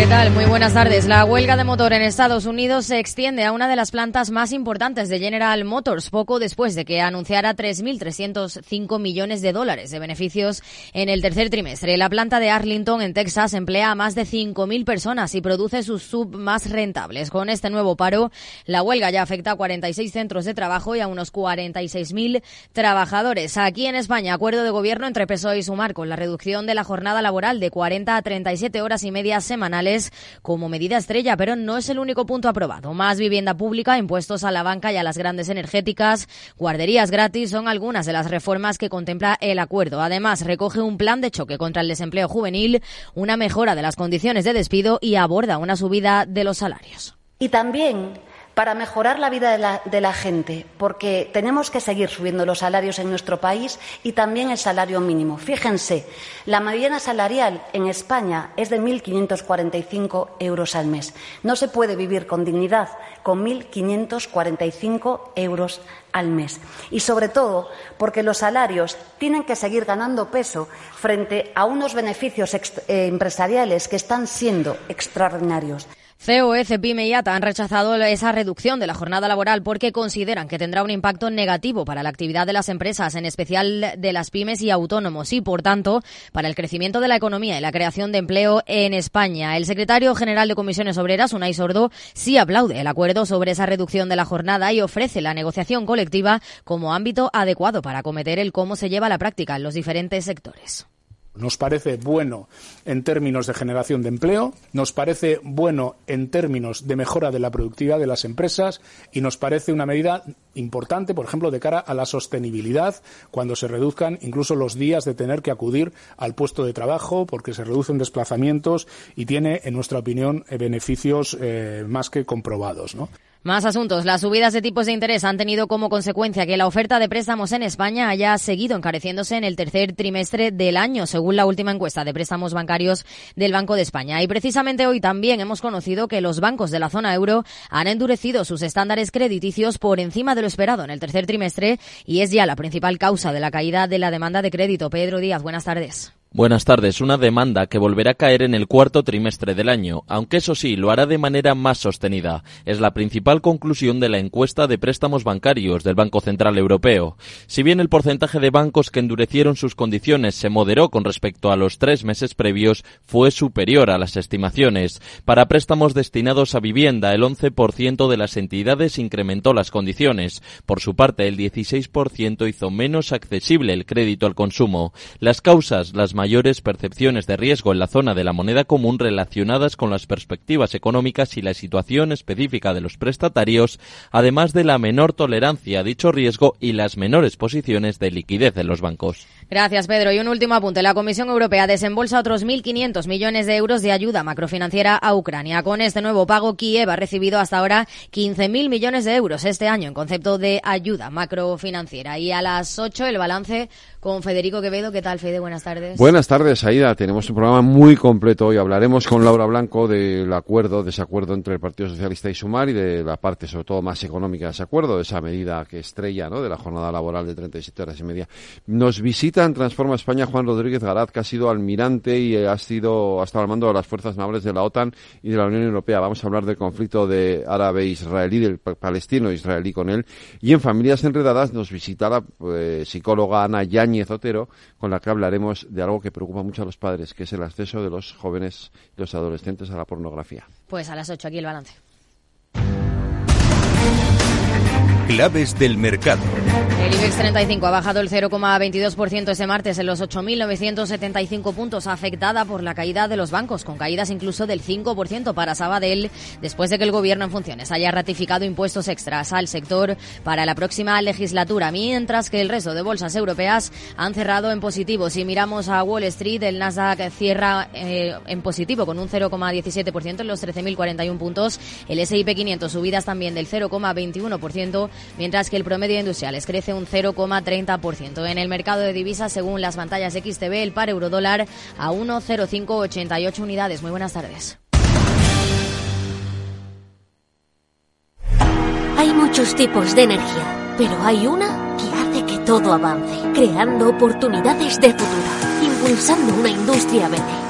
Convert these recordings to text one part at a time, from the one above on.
¿Qué tal? Muy buenas tardes. La huelga de motor en Estados Unidos se extiende a una de las plantas más importantes de General Motors poco después de que anunciara 3.305 millones de dólares de beneficios en el tercer trimestre. La planta de Arlington, en Texas, emplea a más de 5.000 personas y produce sus sub más rentables. Con este nuevo paro, la huelga ya afecta a 46 centros de trabajo y a unos 46.000 trabajadores. Aquí en España, acuerdo de gobierno entre PSOE y Sumar con la reducción de la jornada laboral de 40 a 37 horas y media semanales como medida estrella, pero no es el único punto aprobado. Más vivienda pública, impuestos a la banca y a las grandes energéticas, guarderías gratis son algunas de las reformas que contempla el acuerdo. Además, recoge un plan de choque contra el desempleo juvenil, una mejora de las condiciones de despido y aborda una subida de los salarios. Y también para mejorar la vida de la, gente, porque tenemos que seguir subiendo los salarios en nuestro país y también el salario mínimo. Fíjense, la mediana salarial en España es de 1.545 euros al mes. No se puede vivir con dignidad con 1.545 euros al mes. Y sobre todo porque los salarios tienen que seguir ganando peso frente a unos beneficios eh, empresariales que están siendo extraordinarios. COE, CEPIME y ATA han rechazado esa reducción de la jornada laboral porque consideran que tendrá un impacto negativo para la actividad de las empresas, en especial de las pymes y autónomos, y, por tanto, para el crecimiento de la economía y la creación de empleo en España. El secretario general de Comisiones Obreras, Unai Sordo, sí aplaude el acuerdo sobre esa reducción de la jornada y ofrece la negociación colectiva como ámbito adecuado para acometer el cómo se lleva la práctica en los diferentes sectores. Nos parece bueno en términos de generación de empleo, nos parece bueno en términos de mejora de la productividad de las empresas y nos parece una medida importante, por ejemplo, de cara a la sostenibilidad, cuando se reduzcan incluso los días de tener que acudir al puesto de trabajo, porque se reducen desplazamientos y tiene, en nuestra opinión, eh, beneficios eh, más que comprobados. ¿no? Más asuntos. Las subidas de tipos de interés han tenido como consecuencia que la oferta de préstamos en España haya seguido encareciéndose en el tercer trimestre del año, según la última encuesta de préstamos bancarios del Banco de España. Y precisamente hoy también hemos conocido que los bancos de la zona euro han endurecido sus estándares crediticios por encima de lo esperado en el tercer trimestre y es ya la principal causa de la caída de la demanda de crédito. Pedro Díaz, buenas tardes. Buenas tardes. Una demanda que volverá a caer en el cuarto trimestre del año, aunque eso sí, lo hará de manera más sostenida. Es la principal conclusión de la encuesta de préstamos bancarios del Banco Central Europeo. Si bien el porcentaje de bancos que endurecieron sus condiciones se moderó con respecto a los tres meses previos, fue superior a las estimaciones. Para préstamos destinados a vivienda, el 11% de las entidades incrementó las condiciones. Por su parte, el 16% hizo menos accesible el crédito al consumo. Las causas, las mayores percepciones de riesgo en la zona de la moneda común relacionadas con las perspectivas económicas y la situación específica de los prestatarios, además de la menor tolerancia a dicho riesgo y las menores posiciones de liquidez en los bancos. Gracias, Pedro. Y un último apunte. La Comisión Europea desembolsa otros 1.500 millones de euros de ayuda macrofinanciera a Ucrania. Con este nuevo pago, Kiev ha recibido hasta ahora 15.000 millones de euros este año en concepto de ayuda macrofinanciera. Y a las 8 el balance con Federico Quevedo. ¿Qué tal, Fede? Buenas tardes. Buenas tardes, Aida. Tenemos un programa muy completo hoy. Hablaremos con Laura Blanco del acuerdo, desacuerdo entre el Partido Socialista y Sumar y de la parte, sobre todo, más económica de ese acuerdo, de esa medida que estrella, ¿no?, de la jornada laboral de 37 horas y media. Nos visita Transforma España Juan Rodríguez Garat, que ha sido almirante y ha sido, ha estado al mando de las fuerzas navales de la OTAN y de la Unión Europea. Vamos a hablar del conflicto de árabe-israelí, del palestino-israelí con él. Y en Familias Enredadas nos visita la eh, psicóloga Ana Yáñez Otero, con la que hablaremos de algo que preocupa mucho a los padres, que es el acceso de los jóvenes y los adolescentes a la pornografía. Pues a las 8 aquí el balance. Claves del mercado. El IBEX 35 ha bajado el 0,22% ese martes en los 8.975 puntos, afectada por la caída de los bancos, con caídas incluso del 5% para Sabadell, después de que el gobierno en funciones haya ratificado impuestos extras al sector para la próxima legislatura, mientras que el resto de bolsas europeas han cerrado en positivo. Si miramos a Wall Street, el Nasdaq cierra eh, en positivo con un 0,17% en los 13.041 puntos, el S&P 500 subidas también del 0,21%, mientras que el promedio de industriales crece un 0,30%. En el mercado de divisas, según las pantallas XTB, el par eurodólar a 1,0588 unidades. Muy buenas tardes. Hay muchos tipos de energía, pero hay una que hace que todo avance, creando oportunidades de futuro, impulsando una industria verde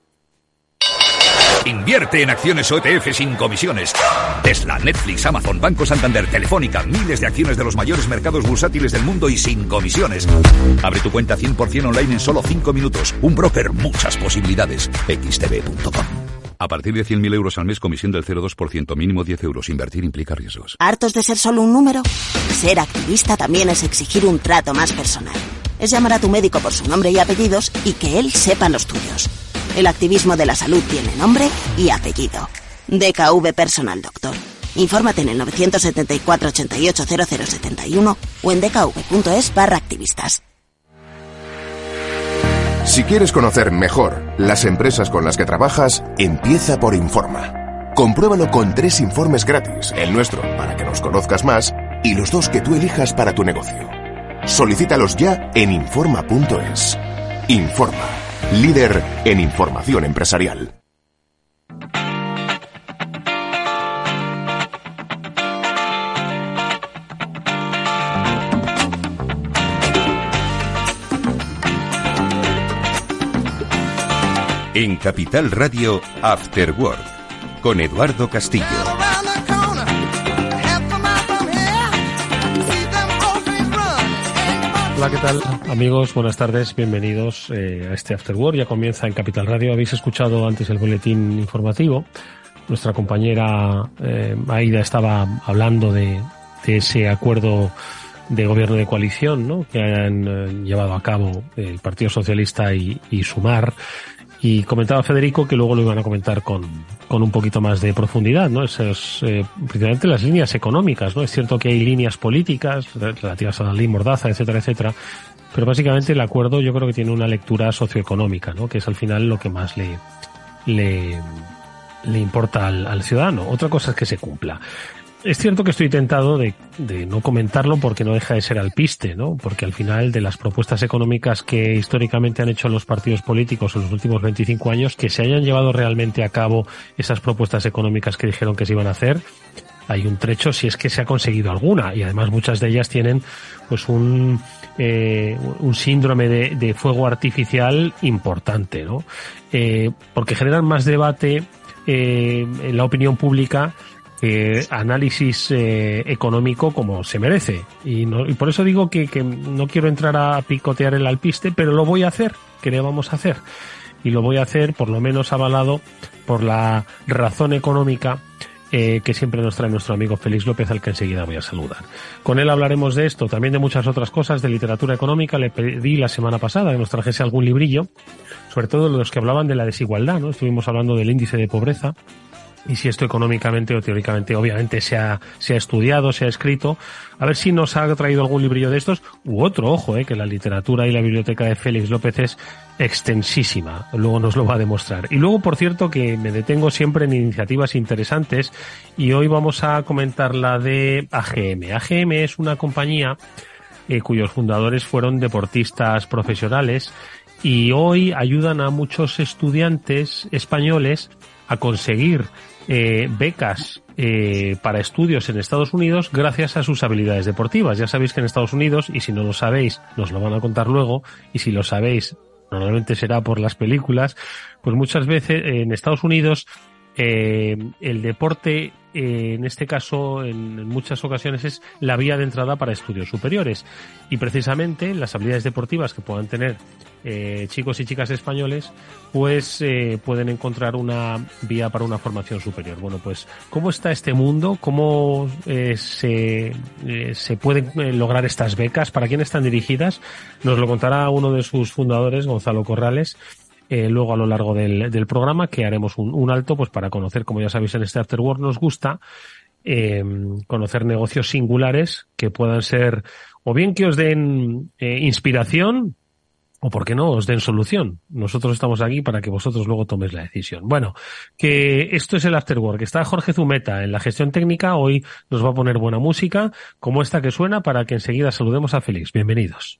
Invierte en acciones OETF sin comisiones. Tesla, Netflix, Amazon, Banco Santander, Telefónica, miles de acciones de los mayores mercados bursátiles del mundo y sin comisiones. Abre tu cuenta 100% online en solo 5 minutos. Un broker, muchas posibilidades. xtb.com. A partir de 100.000 euros al mes, comisión del 0,2%, mínimo 10 euros. Invertir implica riesgos. ¿Hartos de ser solo un número? Ser activista también es exigir un trato más personal. Es llamar a tu médico por su nombre y apellidos y que él sepa los tuyos. El activismo de la salud tiene nombre y apellido. DKV Personal Doctor. Infórmate en el 974 88 0071 o en dkv.es barra activistas. Si quieres conocer mejor las empresas con las que trabajas, empieza por Informa. Compruébalo con tres informes gratis, el nuestro para que nos conozcas más y los dos que tú elijas para tu negocio. Solicítalos ya en Informa.es. Informa, líder en información empresarial. En Capital Radio, After Work, con Eduardo Castillo. Hola, ¿qué tal? Amigos, buenas tardes, bienvenidos eh, a este After Work. Ya comienza en Capital Radio. Habéis escuchado antes el boletín informativo. Nuestra compañera eh, Aida estaba hablando de, de ese acuerdo de gobierno de coalición ¿no? que han eh, llevado a cabo el Partido Socialista y, y Sumar y comentaba Federico que luego lo iban a comentar con, con un poquito más de profundidad, ¿no? Esas, eh, principalmente las líneas económicas, ¿no? Es cierto que hay líneas políticas relativas a la ley Mordaza, etcétera, etcétera, pero básicamente el acuerdo yo creo que tiene una lectura socioeconómica, ¿no? Que es al final lo que más le, le, le importa al, al ciudadano. Otra cosa es que se cumpla es cierto que estoy tentado de, de, no comentarlo porque no deja de ser alpiste, ¿no? Porque al final de las propuestas económicas que históricamente han hecho los partidos políticos en los últimos 25 años, que se hayan llevado realmente a cabo esas propuestas económicas que dijeron que se iban a hacer, hay un trecho si es que se ha conseguido alguna y además muchas de ellas tienen pues un eh, un síndrome de, de, fuego artificial importante, ¿no? Eh, porque generan más debate eh, en la opinión pública eh, análisis eh, económico como se merece. Y, no, y por eso digo que, que, no quiero entrar a picotear el alpiste, pero lo voy a hacer. ¿Qué le vamos a hacer? Y lo voy a hacer por lo menos avalado por la razón económica eh, que siempre nos trae nuestro amigo Félix López, al que enseguida voy a saludar. Con él hablaremos de esto, también de muchas otras cosas, de literatura económica. Le pedí la semana pasada que nos trajese algún librillo, sobre todo los que hablaban de la desigualdad, ¿no? Estuvimos hablando del índice de pobreza, y si esto económicamente o teóricamente obviamente se ha, se ha estudiado, se ha escrito, a ver si nos ha traído algún librillo de estos u otro, ojo, eh, que la literatura y la biblioteca de Félix López es extensísima, luego nos lo va a demostrar. Y luego, por cierto, que me detengo siempre en iniciativas interesantes y hoy vamos a comentar la de AGM. AGM es una compañía eh, cuyos fundadores fueron deportistas profesionales y hoy ayudan a muchos estudiantes españoles a conseguir eh, becas eh, para estudios en Estados Unidos gracias a sus habilidades deportivas. Ya sabéis que en Estados Unidos, y si no lo sabéis, nos lo van a contar luego, y si lo sabéis, normalmente será por las películas, pues muchas veces en Estados Unidos eh, el deporte, eh, en este caso, en, muchas ocasiones es la vía de entrada para estudios superiores. Y precisamente las habilidades deportivas que puedan tener eh, chicos y chicas españoles, pues eh, pueden encontrar una vía para una formación superior. Bueno, pues, ¿cómo está este mundo? ¿Cómo eh, se, se pueden lograr estas becas? ¿Para quién están dirigidas? Nos lo contará uno de sus fundadores, Gonzalo Corrales. Eh, luego a lo largo del, del programa que haremos un, alto pues para conocer, como ya sabéis en este Afterwork nos gusta, eh, conocer negocios singulares que puedan ser o bien que os den eh, inspiración o por qué no os den solución. Nosotros estamos aquí para que vosotros luego toméis la decisión. Bueno, que esto es el Afterwork. Está Jorge Zumeta en la gestión técnica. Hoy nos va a poner buena música, como esta que suena, para que enseguida saludemos a Félix. Bienvenidos.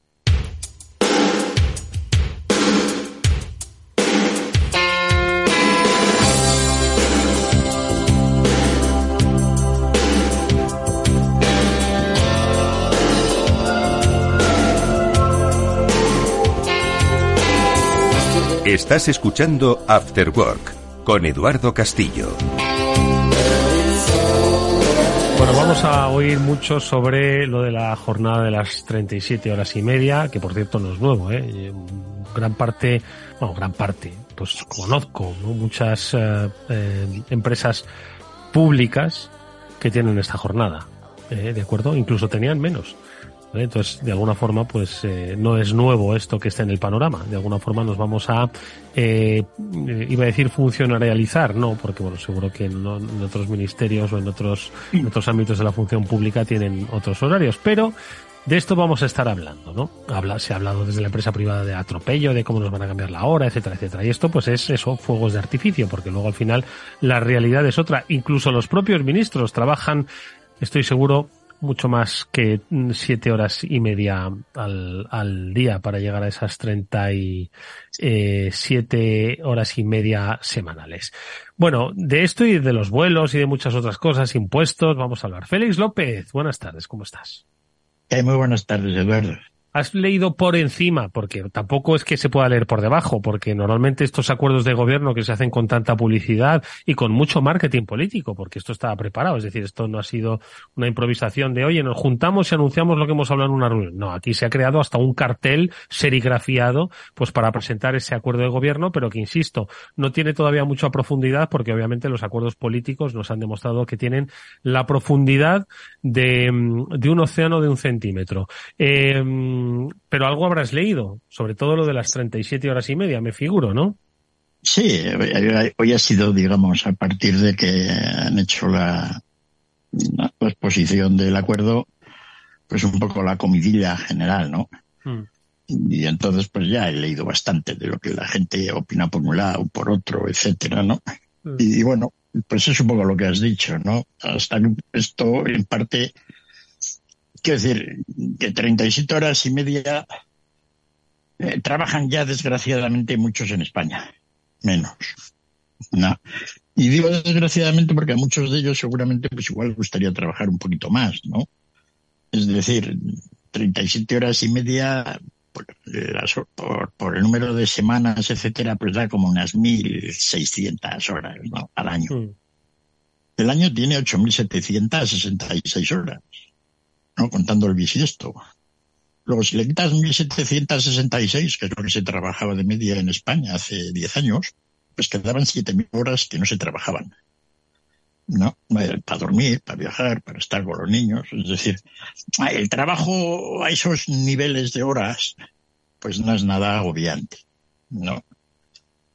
Estás escuchando After Work con Eduardo Castillo. Bueno, vamos a oír mucho sobre lo de la jornada de las 37 horas y media, que por cierto no es nuevo, ¿eh? Gran parte, bueno, gran parte, pues conozco muchas eh, eh, empresas públicas que tienen esta jornada, ¿eh? ¿de acuerdo? Incluso tenían menos. Entonces, de alguna forma, pues eh, no es nuevo esto que esté en el panorama. De alguna forma nos vamos a, eh, iba a decir funcionarializar, no, porque bueno, seguro que en, otros ministerios o en otros, otros ámbitos de la función pública tienen otros horarios, pero de esto vamos a estar hablando, ¿no? Se ha hablado desde la empresa privada de atropello, de cómo nos van a cambiar la hora, etcétera, etcétera. Y esto, pues es eso, fuegos de artificio, porque luego al final la realidad es otra. Incluso los propios ministros trabajan, estoy seguro, mucho más que siete horas y media al, al día para llegar a esas treinta y eh, siete horas y media semanales. Bueno, de esto y de los vuelos y de muchas otras cosas, impuestos, vamos a hablar. Félix López, buenas tardes, ¿cómo estás? Eh, muy buenas tardes, Eduardo has leído por encima, porque tampoco es que se pueda leer por debajo, porque normalmente estos acuerdos de gobierno que se hacen con tanta publicidad y con mucho marketing político, porque esto estaba preparado, es decir, esto no ha sido una improvisación de, oye, nos juntamos y anunciamos lo que hemos hablado en una reunión. No, aquí se ha creado hasta un cartel serigrafiado, pues para presentar ese acuerdo de gobierno, pero que, insisto, no tiene todavía mucha profundidad, porque obviamente los acuerdos políticos nos han demostrado que tienen la profundidad de, de un océano de un centímetro. Eh, pero algo habrás leído, sobre todo lo de las 37 horas y media, me figuro, ¿no? Sí, hoy ha sido, digamos, a partir de que han hecho la, exposición del acuerdo, pues un poco la comidilla general, ¿no? Hmm. Y entonces, pues ya he leído bastante de lo que la gente opina por un lado, por otro, etcétera, ¿no? Y, y, bueno, pues es un poco lo que has dicho, ¿no? Hasta esto, en parte, Quiero decir, que 37 horas y media eh, trabajan ya desgraciadamente muchos en España. Menos. No. Y digo desgraciadamente porque a muchos de ellos seguramente pues igual gustaría trabajar un poquito más, ¿no? Es decir, 37 horas y media por, por, el número de semanas, etcétera, pues da como unas 1.600 horas ¿no? al año. Mm. El año tiene 8.766 horas. ¿No? contando el bisiesto. Luego, si le quitas 1.766, que es lo que se trabajaba de media en España hace 10 años, pues quedaban 7.000 horas que no se trabajaban. ¿No? Para dormir, para viajar, para estar con los niños. Es decir, el trabajo a esos niveles de horas, pues no es nada agobiante. ¿No?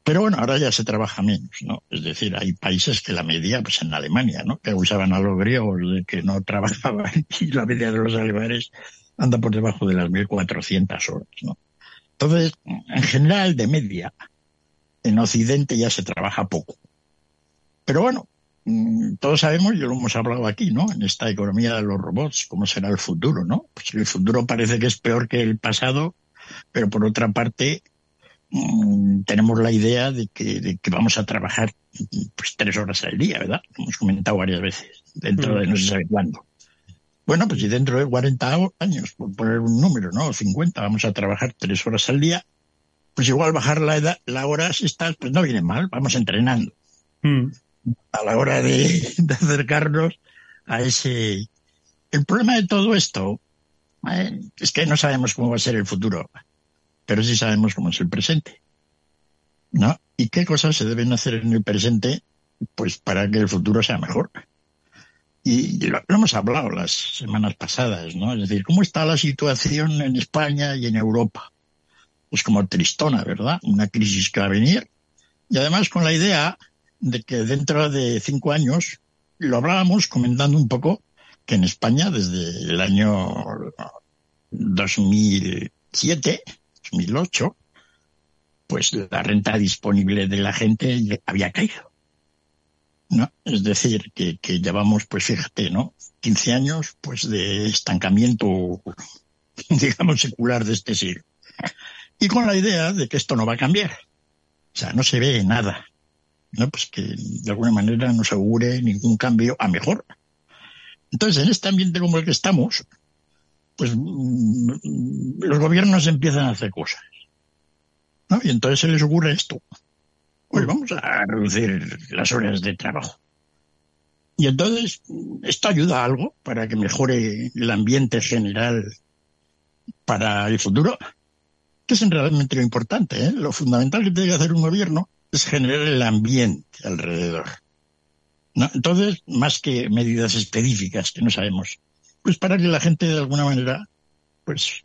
Pero bueno, ahora ya se trabaja menos, ¿no? Es decir, hay países que la media, pues en Alemania, ¿no? Que usaban a los griegos de que no trabajaban y la media de los alemanes anda por debajo de las 1.400 horas, ¿no? Entonces, en general, de media, en Occidente ya se trabaja poco. Pero bueno, mm, todos sabemos, y lo hemos hablado aquí, ¿no? En esta economía de los robots, cómo será el futuro, ¿no? Pues el futuro parece que es peor que el pasado, pero por otra parte, Mm, tenemos la idea de que, vamos a trabajar pues tres horas al día, ¿verdad? Lo hemos comentado varias veces, dentro de no se sabe cuándo. Bueno, pues si dentro de 40 años, por poner un número, ¿no? 50, vamos a trabajar tres horas al día, pues igual bajar la edad, la hora está, pues no viene mal, vamos entrenando. Mm. A la hora de, acercarnos a ese... El problema de todo esto eh, es que no sabemos cómo va a ser el futuro pero sí sabemos cómo es el presente. ¿No? ¿Y qué cosas se deben hacer en el presente? Pues para que el futuro sea mejor. Y lo, hemos hablado las semanas pasadas, ¿no? Es decir, ¿cómo está la situación en España y en Europa? Pues como tristona, ¿verdad? Una crisis que va a venir. Y además con la idea de que dentro de cinco años, lo hablábamos comentando un poco, que en España desde el año 2007 2008, pues la renta disponible de la gente había caído. ¿no? Es decir, que, llevamos, pues fíjate, ¿no? 15 años, pues de estancamiento, digamos, secular de este siglo. Y con la idea de que esto no va a cambiar. O sea, no se ve nada. ¿no? Pues que de alguna manera no se augure ningún cambio a mejor. Entonces, en este ambiente como el que estamos, pues mm, los gobiernos empiezan a hacer cosas. ¿no? Y entonces se les ocurre esto. Pues mm. vamos a reducir las horas de trabajo. Y entonces, esto ayuda a algo para que mejore el ambiente general para el futuro, que es realmente lo importante. ¿eh? Lo fundamental que tiene que hacer un gobierno es generar el ambiente alrededor. ¿no? Entonces, más que medidas específicas que no sabemos, pues para que la gente de alguna manera pues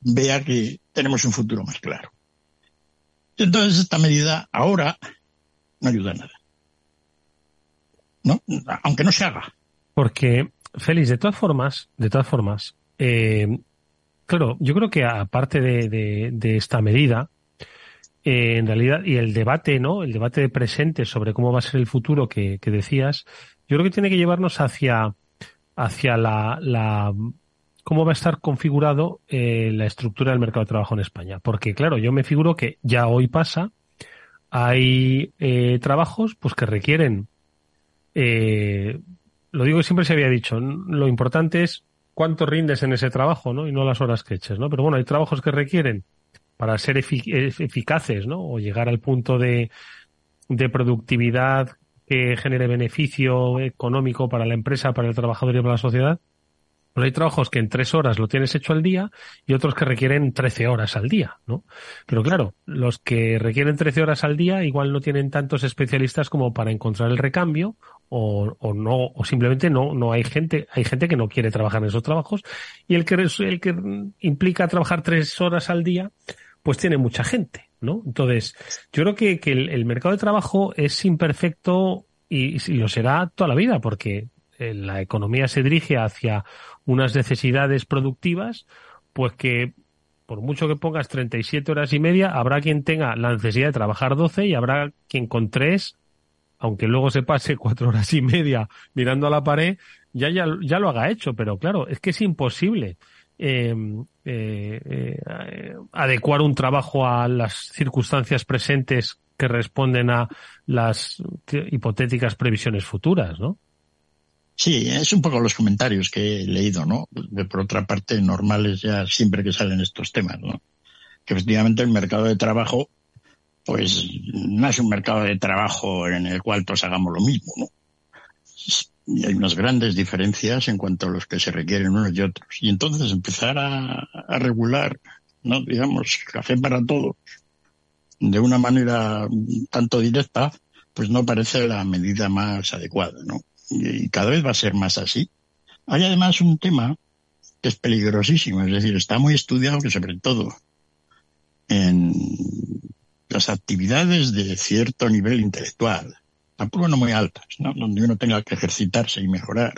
vea que tenemos un futuro más claro. Entonces, esta medida ahora no ayuda a nada. ¿No? Aunque no se haga. Porque, Félix, de todas formas, de todas formas, eh, claro, yo creo que aparte de, de esta medida, eh, en realidad, y el debate, ¿no? El debate de presente sobre cómo va a ser el futuro que, que decías, yo creo que tiene que llevarnos hacia, hacia la, la cómo va a estar configurado eh, la estructura del mercado de trabajo en España. Porque, claro, yo me figuro que ya hoy pasa, hay eh, trabajos pues que requieren, eh, lo digo que siempre se había dicho, lo importante es cuánto rindes en ese trabajo, ¿no? Y no las horas que eches, ¿no? Pero bueno, hay trabajos que requieren para ser eficaces, ¿no? O llegar al punto de, de productividad que genere beneficio económico para la empresa, para el trabajador y para la sociedad. Pues hay trabajos que en tres horas lo tienes hecho al día y otros que requieren trece horas al día, ¿no? Pero claro, los que requieren trece horas al día igual no tienen tantos especialistas como para encontrar el recambio o, o no, o simplemente no, no hay gente, hay gente que no quiere trabajar en esos trabajos y el que, el que implica trabajar tres horas al día, pues tiene mucha gente, ¿no? Entonces, yo creo que, que el, mercado de trabajo es imperfecto y, lo será toda la vida, porque eh, la economía se dirige hacia unas necesidades productivas, pues que por mucho que pongas 37 horas y media, habrá quien tenga la necesidad de trabajar 12 y habrá quien con 3, aunque luego se pase 4 horas y media mirando a la pared, ya, ya, ya lo haga hecho. Pero claro, es que es imposible eh, eh, eh, adecuar un trabajo a las circunstancias presentes que responden a las hipotéticas previsiones futuras, ¿no? Sí, es un poco los comentarios que he leído, ¿no? Por otra parte, normales ya siempre que salen estos temas, ¿no? Que efectivamente el mercado de trabajo, pues no es un mercado de trabajo en el cual todos hagamos lo mismo, ¿no? Y hay unas grandes diferencias en cuanto a los que se requieren unos y otros. Y entonces empezar a, regular, ¿no? digamos, café para todos, de una manera tanto directa, pues no parece la medida más adecuada, ¿no? Y, cada vez va a ser más así. Hay además un tema que es peligrosísimo, es decir, está muy estudiado que sobre todo en las actividades de cierto nivel intelectual, tampoco no muy altas, ¿no? Donde uno tenga que ejercitarse y mejorar,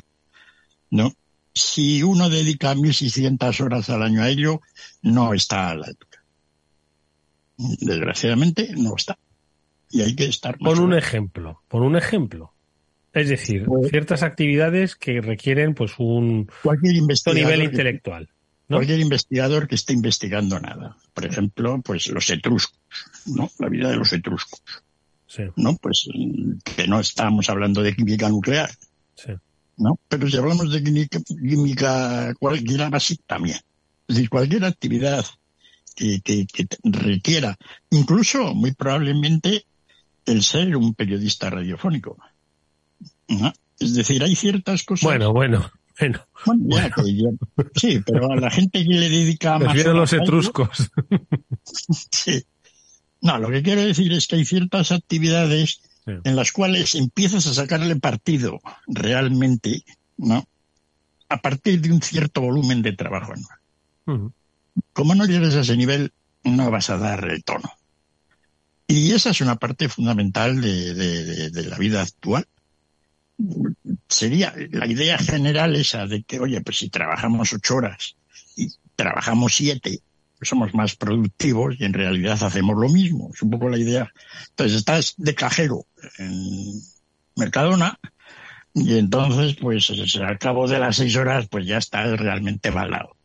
¿no? Si uno dedica 1.600 horas al año a ello, no está a la altura. Desgraciadamente, no está. Y hay que estar. Por un ejemplo, por un ejemplo. Es decir, pues- ciertas actividades que requieren pues un cualquier nivel intelectual. Cualquier investigador que esté investigando nada. Por ejemplo, pues los etruscos, ¿no? La vida de los etruscos. ¿No? Pues que no estamos hablando de química nuclear, ¿no? Pero si hablamos de química, química cualquiera básica también. Es decir, cualquier actividad que, que, requiera, incluso muy probablemente el ser un periodista radiofónico. Es decir, hay ciertas cosas. Bueno, bueno. Bueno, sí, pero a la gente que le dedica más. los etruscos. sí, no, lo que quiero decir es que hay ciertas actividades en las cuales empiezas a sacarle partido realmente, ¿no? A partir de un cierto volumen de trabajo anual. Como no llegues a ese nivel, no vas a dar el tono. Y esa es una parte fundamental de, de la vida actual. Sería la idea general esa de que, oye, pues si trabajamos ocho horas y trabajamos siete, somos más productivos y en realidad hacemos lo mismo. Es un poco la idea. Entonces estás de cajero en Mercadona y entonces, pues al cabo de las seis horas, pues ya estás realmente balado.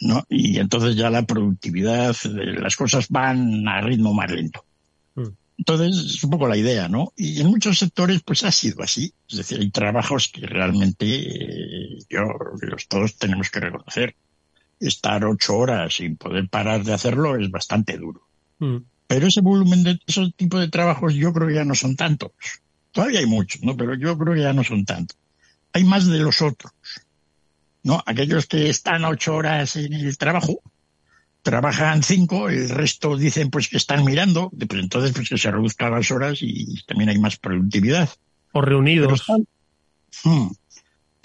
¿no? Y entonces ya la productividad, las cosas van a ritmo más lento. Mm. Entonces, es un poco la idea, ¿no? Y en muchos sectores, pues ha sido así. Es decir, hay trabajos que realmente eh, yo, los todos tenemos que reconocer. Estar ocho horas sin poder parar de hacerlo es bastante duro. Mm. Pero ese volumen de esos tipos de trabajos yo creo que ya no son tantos. Todavía hay muchos, ¿no? Pero yo creo que ya no son tantos. Hay más de los otros. ¿no? Aquellos que están ocho horas en el trabajo, trabajan cinco, el resto dicen pues que están mirando, pues entonces pues que se reduzcan las horas y también hay más productividad. O reunidos. Hmm.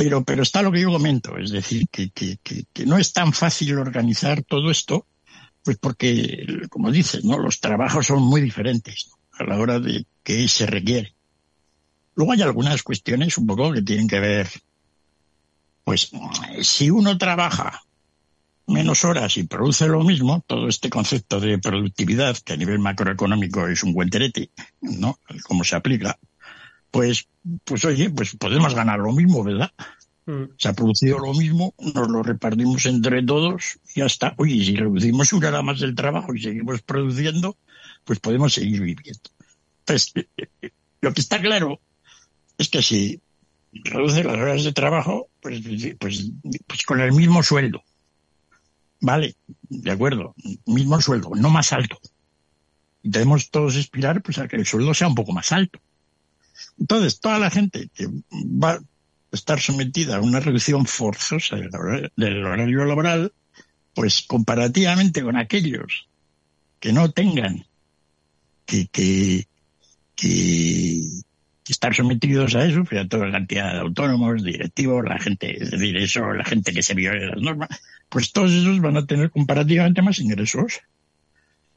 Pero, pero, está lo que yo comento, es decir, que, que, que, no es tan fácil organizar todo esto, pues porque, como dices, ¿no? Los trabajos son muy diferentes a la hora de que se requiere. Luego hay algunas cuestiones un poco que tienen que ver pues si uno trabaja menos horas y produce lo mismo, todo este concepto de productividad, que a nivel macroeconómico es un guenterete, ¿no? Cómo se aplica, pues, pues oye, pues podemos ganar lo mismo, ¿verdad? Mm. Se ha producido lo mismo, nos lo repartimos entre todos y ya está. Oye, si reducimos una hora más del trabajo y seguimos produciendo, pues podemos seguir viviendo. Entonces, eh, eh, lo que está claro es que si reduce las horas de trabajo, pues, pues, pues con el mismo sueldo. Vale, de acuerdo, mismo sueldo, no más alto. Y debemos todos aspirar pues, a que el sueldo sea un poco más alto. Entonces, toda la gente que va a estar sometida a una reducción forzosa del horario laboral, pues comparativamente con aquellos que no tengan que, que, estar sometidos a eso, a toda la cantidad de autónomos, directivos, la gente, es decir, eso, la gente que se viole las normas, pues todos esos van a tener comparativamente más ingresos.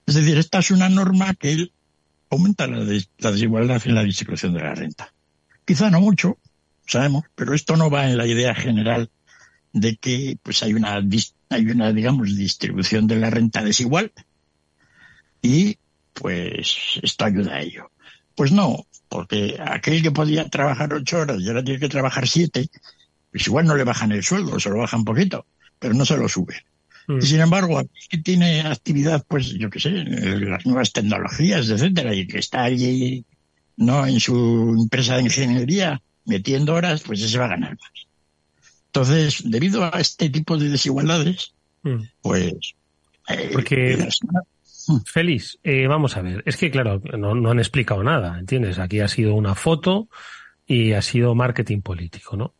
Es decir, esta es una norma que aumenta la, desigualdad en la distribución de la renta. Quizá no mucho, sabemos, pero esto no va en la idea general de que pues hay una hay una digamos distribución de la renta desigual y pues esto ayuda a ello. Pues no, porque aquel que podía trabajar ocho horas y ahora tiene que trabajar siete, pues igual no le bajan el sueldo, se lo bajan poquito, pero no se lo suben. Mm. Y sin embargo, que tiene actividad, pues yo qué sé, las nuevas tecnologías, etcétera, y que está allí, no, en su empresa de ingeniería, metiendo horas, pues ese va a ganar más. Entonces, debido a este tipo de desigualdades, mm. pues... Eh, porque... Mm. Félix, eh, vamos a ver, es que claro, no, no han explicado nada, ¿entiendes? Aquí ha sido una foto y ha sido marketing político, ¿no?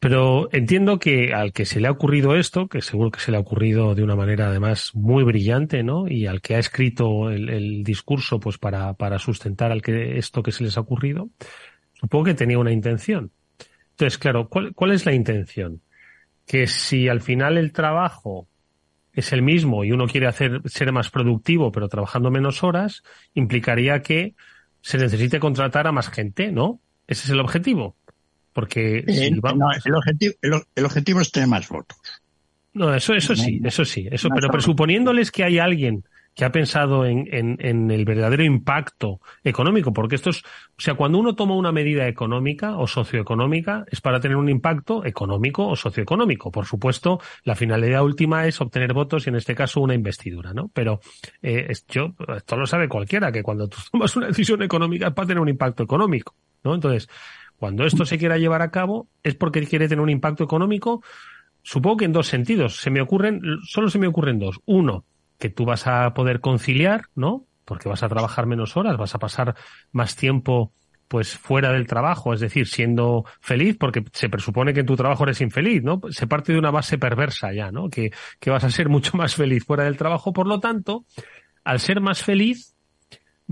Pero entiendo que al que se le ha ocurrido esto, que seguro que se le ha ocurrido de una manera además muy brillante, ¿no? Y al que ha escrito el, discurso, pues para, para sustentar al que esto que se les ha ocurrido, supongo que tenía una intención. Entonces, claro, ¿cuál, cuál es la intención? Que si al final el trabajo es el mismo y uno quiere hacer, ser más productivo pero trabajando menos horas, implicaría que se necesite contratar a más gente, ¿no? Ese es el objetivo. Porque eh, el, objetivo, el, objetivo es tener más votos. No, eso, eso sí, eso sí, eso, pero presuponiéndoles que hay alguien que ha pensado en, en, el verdadero impacto económico, porque esto es, o sea, cuando uno toma una medida económica o socioeconómica es para tener un impacto económico o socioeconómico. Por supuesto, la finalidad última es obtener votos y en este caso una investidura, ¿no? Pero eh, yo, esto lo sabe cualquiera, que cuando tú tomas una decisión económica es para tener un impacto económico, ¿no? Entonces, cuando esto se quiera llevar a cabo es porque quiere tener un impacto económico, supongo que en dos sentidos. Se me ocurren, solo se me ocurren dos. Uno, que tú vas a poder conciliar, ¿no? Porque vas a trabajar menos horas, vas a pasar más tiempo pues fuera del trabajo, es decir, siendo feliz, porque se presupone que en tu trabajo eres infeliz, ¿no? Se parte de una base perversa ya, ¿no? Que, que vas a ser mucho más feliz fuera del trabajo, por lo tanto, al ser más feliz,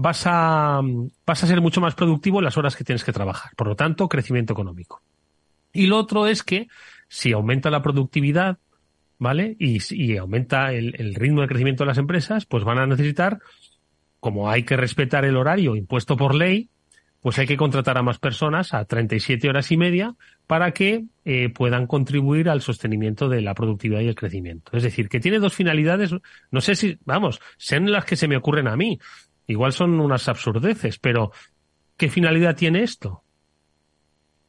vas a, vas a ser mucho más productivo en las horas que tienes que trabajar. Por lo tanto, crecimiento económico. Y lo otro es que si aumenta la productividad, ¿vale? Y, aumenta el, ritmo de crecimiento de las empresas, pues van a necesitar, como hay que respetar el horario impuesto por ley, pues hay que contratar a más personas a 37 horas y media para que eh, puedan contribuir al sostenimiento de la productividad y el crecimiento. Es decir, que tiene dos finalidades, no sé si, vamos, sean las que se me ocurren a mí. Igual son unas absurdeces, pero ¿qué finalidad tiene esto?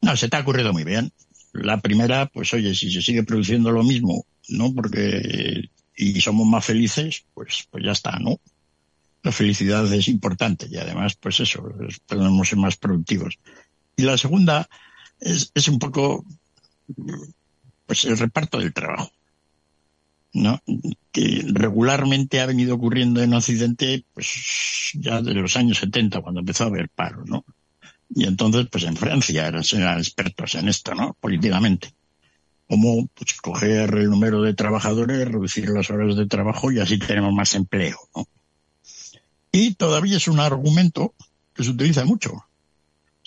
No, se te ha ocurrido muy bien. La primera, pues oye, si se sigue produciendo lo mismo, ¿no? Porque y somos más felices, pues, pues ya está, ¿no? La felicidad es importante y además, pues eso, podemos ser más productivos. Y la segunda es, es un poco, pues el reparto del trabajo. ¿No? que regularmente ha venido ocurriendo en Occidente pues ya de los años 70 cuando empezó a haber paro, ¿no? Y entonces pues en Francia eran, eran expertos en esto, ¿no? Políticamente cómo pues, coger el número de trabajadores, reducir las horas de trabajo y así tenemos más empleo. ¿no? Y todavía es un argumento que se utiliza mucho.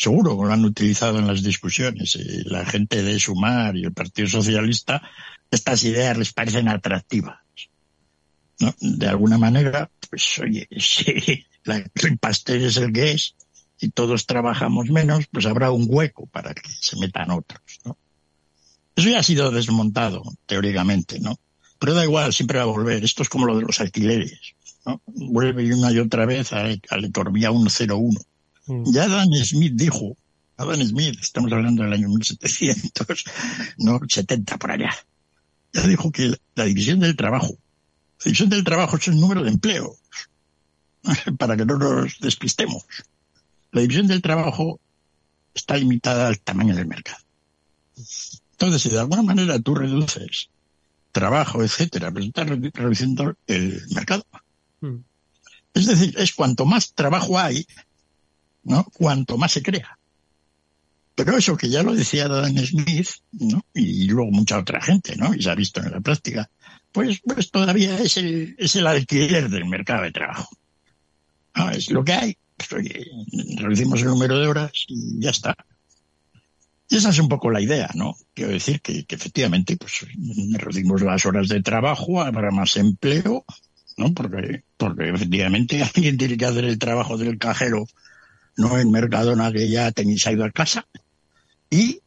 Seguro lo han utilizado en las discusiones. Y la gente de Sumar y el Partido Socialista, estas ideas les parecen atractivas. ¿no? De alguna manera, pues oye, si el pastel es el que es y todos trabajamos menos, pues habrá un hueco para que se metan otros. ¿no? Eso ya ha sido desmontado, teóricamente, ¿no? Pero da igual, siempre va a volver. Esto es como lo de los alquileres, ¿no? Vuelve una y otra vez a, la economía 101. Mm. Ya Adam Smith dijo, Adam Smith, estamos hablando del año 1700, no 70 por allá, ya dijo que la división del trabajo, la división del trabajo es el número de empleos, para que no nos despistemos. La división del trabajo está limitada al tamaño del mercado. Entonces, si de alguna manera tú reduces trabajo, etcétera, pues estás reduciendo el mercado. Hmm. Es decir, es cuanto más trabajo hay, ¿no? Cuanto más se crea. Pero eso que ya lo decía Dan Smith, ¿no? Y luego mucha otra gente, ¿no? Y se ha visto en la práctica. Pues, pues todavía es el, es el alquiler del mercado de trabajo. es lo que hay. Reducimos el número de horas y ya está. Y esa es un poco la idea, ¿no? Quiero decir que, efectivamente, pues reducimos las horas de trabajo, habrá más empleo, ¿no? Porque, porque efectivamente alguien tiene que hacer el trabajo del cajero, no en Mercadona que ya tenéis ido a casa. Y,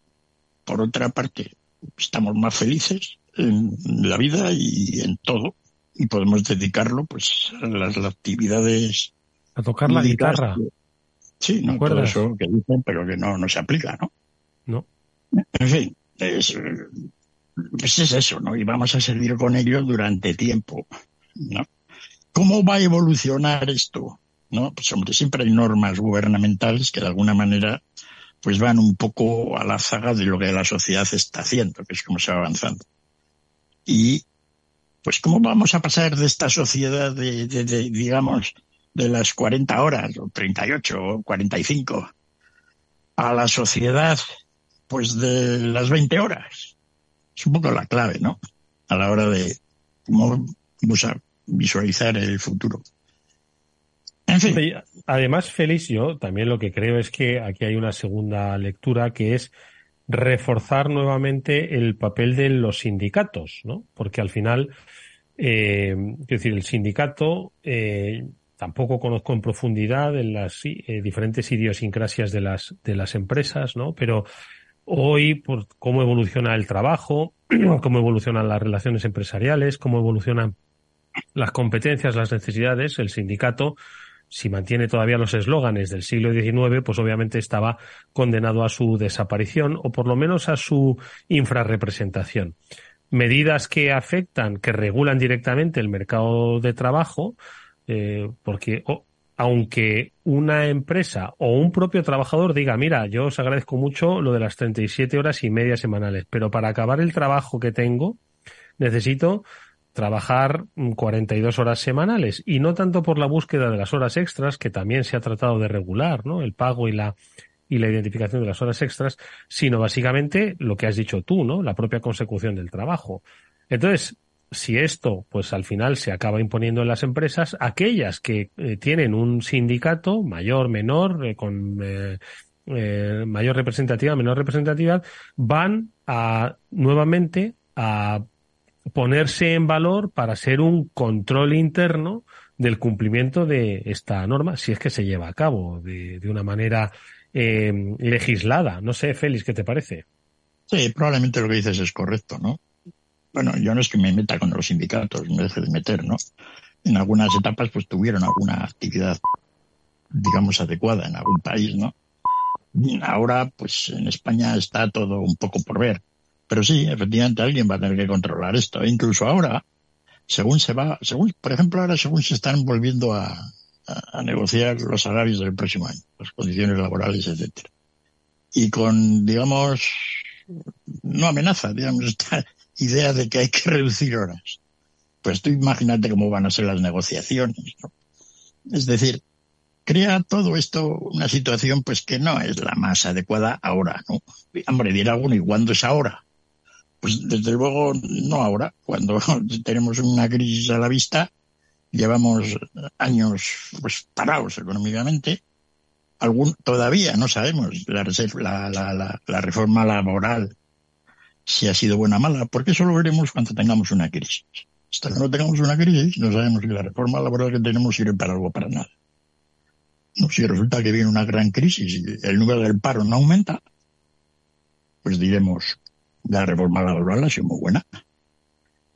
por otra parte, estamos más felices en la vida y en todo. Y podemos dedicarlo, pues, a las, actividades. A tocar la guitarra. Sí, ¿no? Todo eso que dicen, pero que no, no se aplica, ¿no? ¿no? En fin, es, pues es eso, ¿no? Y vamos a seguir con ello durante tiempo, ¿no? ¿Cómo va a evolucionar esto? ¿No? Pues hombre, siempre hay normas gubernamentales que de alguna manera pues van un poco a la zaga de lo que la sociedad está haciendo, que es como se va avanzando. Y pues cómo vamos a pasar de esta sociedad de, de, digamos, de las 40 horas, o 38, o 45, a la sociedad pues de las 20 horas. Es un poco la clave, ¿no? A la hora de cómo vamos a visualizar el futuro. Además, Félix, yo también lo que creo es que aquí hay una segunda lectura que es reforzar nuevamente el papel de los sindicatos, ¿no? Porque al final, eh, es decir, el sindicato, eh, tampoco conozco en profundidad en las eh, diferentes idiosincrasias de las, de las empresas, ¿no? Pero hoy por cómo evoluciona el trabajo, cómo evolucionan las relaciones empresariales, cómo evolucionan las competencias, las necesidades, el sindicato, si mantiene todavía los eslóganes del siglo XIX, pues obviamente estaba condenado a su desaparición o por lo menos a su infrarrepresentación. Medidas que afectan, que regulan directamente el mercado de trabajo, eh, porque aunque una empresa o un propio trabajador diga, mira, yo os agradezco mucho lo de las 37 horas y media semanales, pero para acabar el trabajo que tengo, necesito trabajar 42 horas semanales y no tanto por la búsqueda de las horas extras, que también se ha tratado de regular, ¿no? El pago y la y la identificación de las horas extras, sino básicamente lo que has dicho tú, ¿no? La propia consecución del trabajo. Entonces, si esto, pues al final se acaba imponiendo en las empresas, aquellas que eh, tienen un sindicato mayor, menor, eh, con eh, mayor representativa, menor representatividad, van a nuevamente a ponerse en valor para ser un control interno del cumplimiento de esta norma, si es que se lleva a cabo de, una manera eh, legislada. No sé, Félix, ¿qué te parece? Sí, probablemente lo que dices es correcto, ¿no? Bueno, yo no es que me meta con los sindicatos, me deje de meter, ¿no? En algunas etapas pues tuvieron alguna actividad, digamos, adecuada en algún país, ¿no? Ahora, pues en España está todo un poco por ver. Pero sí, efectivamente alguien va a tener que controlar esto. E incluso ahora, según se va, según, por ejemplo, ahora según se están volviendo a, negociar los salarios del próximo año, las condiciones laborales, etcétera. Y con, digamos, no amenaza, digamos, esta idea de que hay que reducir horas. Pues tú imagínate cómo van a ser las negociaciones, ¿no? Es decir, crea todo esto una situación pues que no es la más adecuada ahora, ¿no? Hombre, dirá uno, ¿y cuándo es ahora? Pues desde luego no ahora, cuando tenemos una crisis a la vista, llevamos años pues parados económicamente, algún todavía no sabemos la, reforma laboral si ha sido buena o mala, porque eso lo veremos cuando tengamos una crisis. Hasta que no tengamos una crisis, no sabemos si la reforma laboral que tenemos sirve para algo o para nada. Si resulta que viene una gran crisis y el número del paro no aumenta, pues diremos, la reforma laboral ha sido muy buena.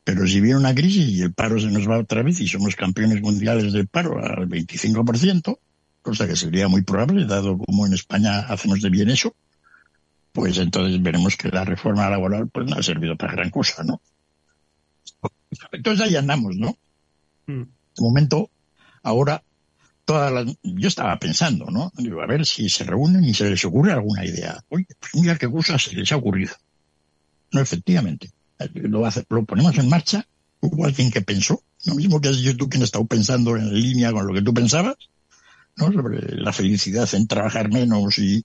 Pero si viene una crisis y el paro se nos va otra vez y somos campeones mundiales del paro al 25%, cosa que sería muy probable, dado como en España hacemos de bien eso, pues entonces veremos que la reforma laboral pues no ha servido para gran cosa, ¿no? Entonces ahí andamos, ¿no? Mm. De momento, ahora, todas las... yo estaba pensando, ¿no? Digo, a ver si se reúnen y se les ocurre alguna idea. Oye, pues mira qué cosa se les ha ocurrido. No, efectivamente. Lo, hace, lo ponemos en marcha. Hubo alguien que pensó, lo mismo que has dicho tú, quien estado pensando en línea con lo que tú pensabas, ¿no? Sobre la felicidad en trabajar menos y,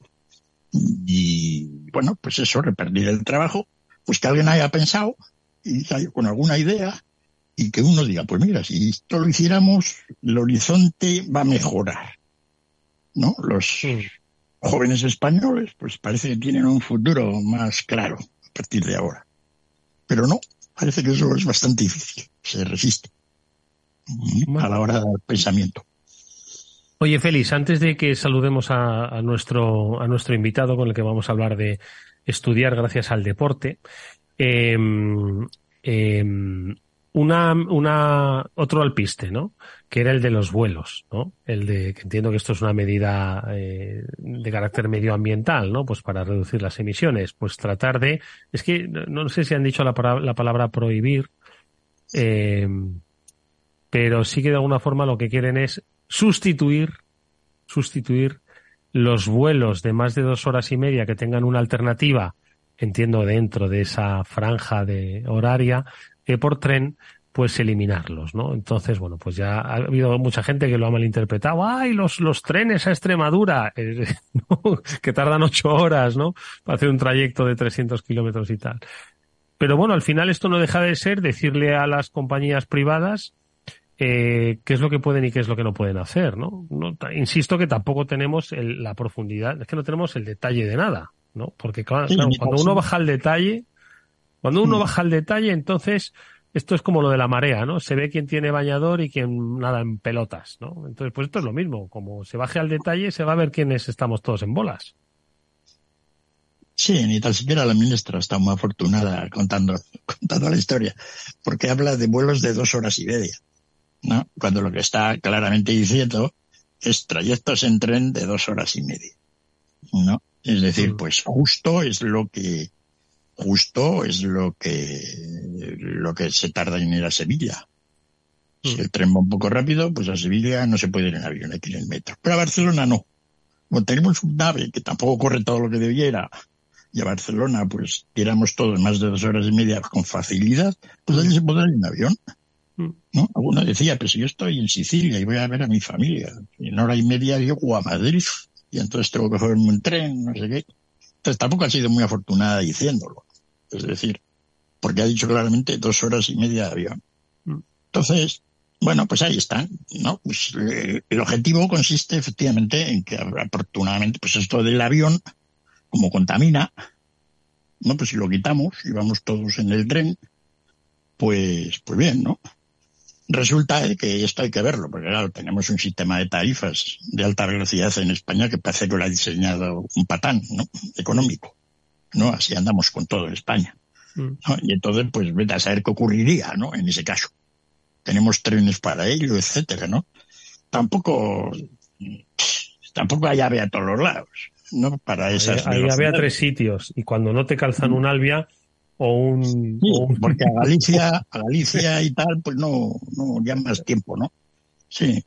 y bueno, pues eso, repartir el trabajo, pues que alguien haya pensado y con alguna idea y que uno diga, pues mira, si esto lo hiciéramos, el horizonte va a mejorar. ¿No? Los jóvenes españoles, pues parece que tienen un futuro más claro partir de ahora. Pero no, parece que eso es bastante difícil, se resiste a la hora del pensamiento. Oye, Félix, antes de que saludemos a, nuestro, a nuestro invitado con el que vamos a hablar de estudiar gracias al deporte, eh, una, una, otro alpiste, ¿no? Que era el de los vuelos, ¿no? El de, que entiendo que esto es una medida eh, de carácter medioambiental, ¿no? Pues para reducir las emisiones, pues tratar de, es que no sé si han dicho la, la palabra prohibir, eh, pero sí que de alguna forma lo que quieren es sustituir, sustituir los vuelos de más de dos horas y media que tengan una alternativa, entiendo dentro de esa franja de horaria, eh, por tren, pues eliminarlos, ¿no? Entonces, bueno, pues ya ha habido mucha gente que lo ha malinterpretado. ¡Ay, los, los trenes a Extremadura! Eh, que tardan ocho horas, ¿no? Para hacer un trayecto de 300 kilómetros y tal. Pero bueno, al final esto no deja de ser decirle a las compañías privadas eh, qué es lo que pueden y qué es lo que no pueden hacer, ¿no? no insisto que tampoco tenemos la profundidad, es que no tenemos el detalle de nada, ¿no? Porque claro, cuando uno baja al detalle, cuando uno mm. baja al detalle, entonces esto es como lo de la marea, ¿no? Se ve quién tiene bañador y quién nada en pelotas, ¿no? Entonces, pues esto es lo mismo. Como se baje al detalle, se va a ver quiénes estamos todos en bolas. Sí, ni tan siquiera la ministra está muy afortunada contando, contando la historia, porque habla de vuelos de dos horas y media, ¿no? Cuando lo que está claramente diciendo es trayectos en tren de dos horas y media, ¿no? Es decir, mm. pues justo es lo que justo es lo que, lo que se tarda en ir a Sevilla. Si el tren va un poco rápido, pues a Sevilla no se puede ir en avión, hay que ir en metro. Pero a Barcelona no. Como tenemos un nave que tampoco corre todo lo que debiera, y a Barcelona, pues, tiramos todo en más de dos horas y media con facilidad, pues allí se puede ir en avión. ¿No? Alguno decía, pues yo estoy en Sicilia y voy a ver a mi familia. Y en hora y media llego a Madrid y entonces tengo que cogerme un tren, no sé qué. Entonces tampoco ha sido muy afortunada diciéndolo. Es decir, porque ha dicho claramente dos horas y media de avión. Mm. Entonces, bueno, pues ahí están, ¿no? Pues, eh, el objetivo consiste efectivamente en que afortunadamente, pues esto del avión, como contamina, ¿no? Pues si lo quitamos y vamos todos en el tren, pues, pues bien, ¿no? Resulta que esto hay que verlo, porque claro, tenemos un sistema de tarifas de alta velocidad en España que parece que lo ha diseñado un patán, ¿no? Económico. ¿No? Así andamos con todo en España. Mm. Y entonces, pues vete a saber qué ocurriría, ¿no? En ese caso. Tenemos trenes para ello, etcétera, ¿no? Tampoco, tampoco hay ave a todos los lados, ¿no? Para esas. Hay, hay ave a tres sitios, y cuando no te calzan un albia, o un, porque a Galicia, a Galicia y tal, pues no, no, ya más tiempo, ¿no? Sí.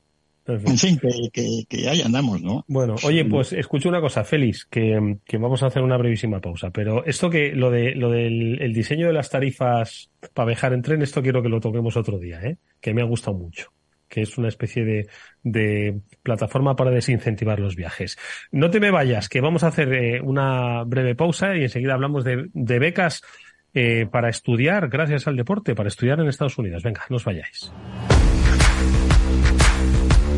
En fin, que, que, ahí andamos, ¿no? Bueno, oye, pues escucho una cosa, Félix, que, que, vamos a hacer una brevísima pausa, pero esto que, lo de, lo del el diseño de las tarifas para viajar en tren, esto quiero que lo toquemos otro día, ¿eh? Que me ha gustado mucho que es una especie de, de, plataforma para desincentivar los viajes. No te me vayas, que vamos a hacer eh, una breve pausa y enseguida hablamos de, de becas eh, para estudiar gracias al deporte, para estudiar en Estados Unidos. Venga, no os vayáis.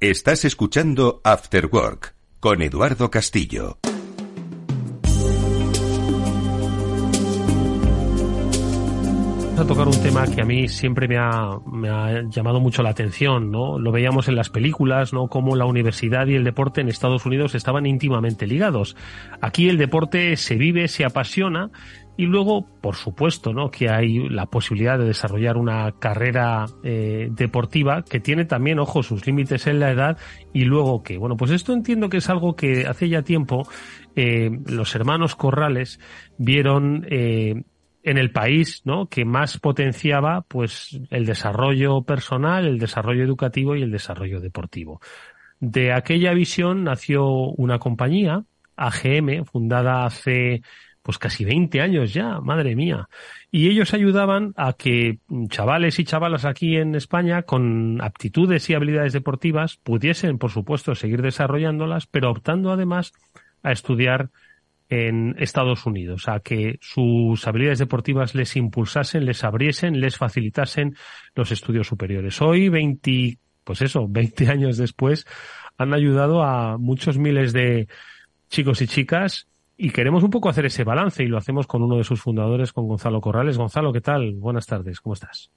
Estás escuchando After Work con Eduardo Castillo. a tocar un tema que a mí siempre me ha, me ha, llamado mucho la atención, ¿no? Lo veíamos en las películas, ¿no? Cómo la universidad y el deporte en Estados Unidos estaban íntimamente ligados. Aquí el deporte se vive, se apasiona y luego, por supuesto, ¿no? que hay la posibilidad de desarrollar una carrera eh, deportiva que tiene también, ojo, sus límites en la edad y luego que, bueno, pues esto entiendo que es algo que hace ya tiempo eh, los hermanos Corrales vieron eh, en el país, ¿no? Que más potenciaba, pues, el desarrollo personal, el desarrollo educativo y el desarrollo deportivo. De aquella visión nació una compañía, AGM, fundada hace pues casi 20 años ya, madre mía. Y ellos ayudaban a que chavales y chavalas aquí en España con aptitudes y habilidades deportivas pudiesen, por supuesto, seguir desarrollándolas, pero optando además a estudiar en Estados Unidos, a que sus habilidades deportivas les impulsasen, les abriesen, les facilitasen los estudios superiores. Hoy, 20, pues eso, 20 años después, han ayudado a muchos miles de chicos y chicas y queremos un poco hacer ese balance y lo hacemos con uno de sus fundadores, con Gonzalo Corrales. Gonzalo, ¿qué tal? Buenas tardes, ¿cómo estás?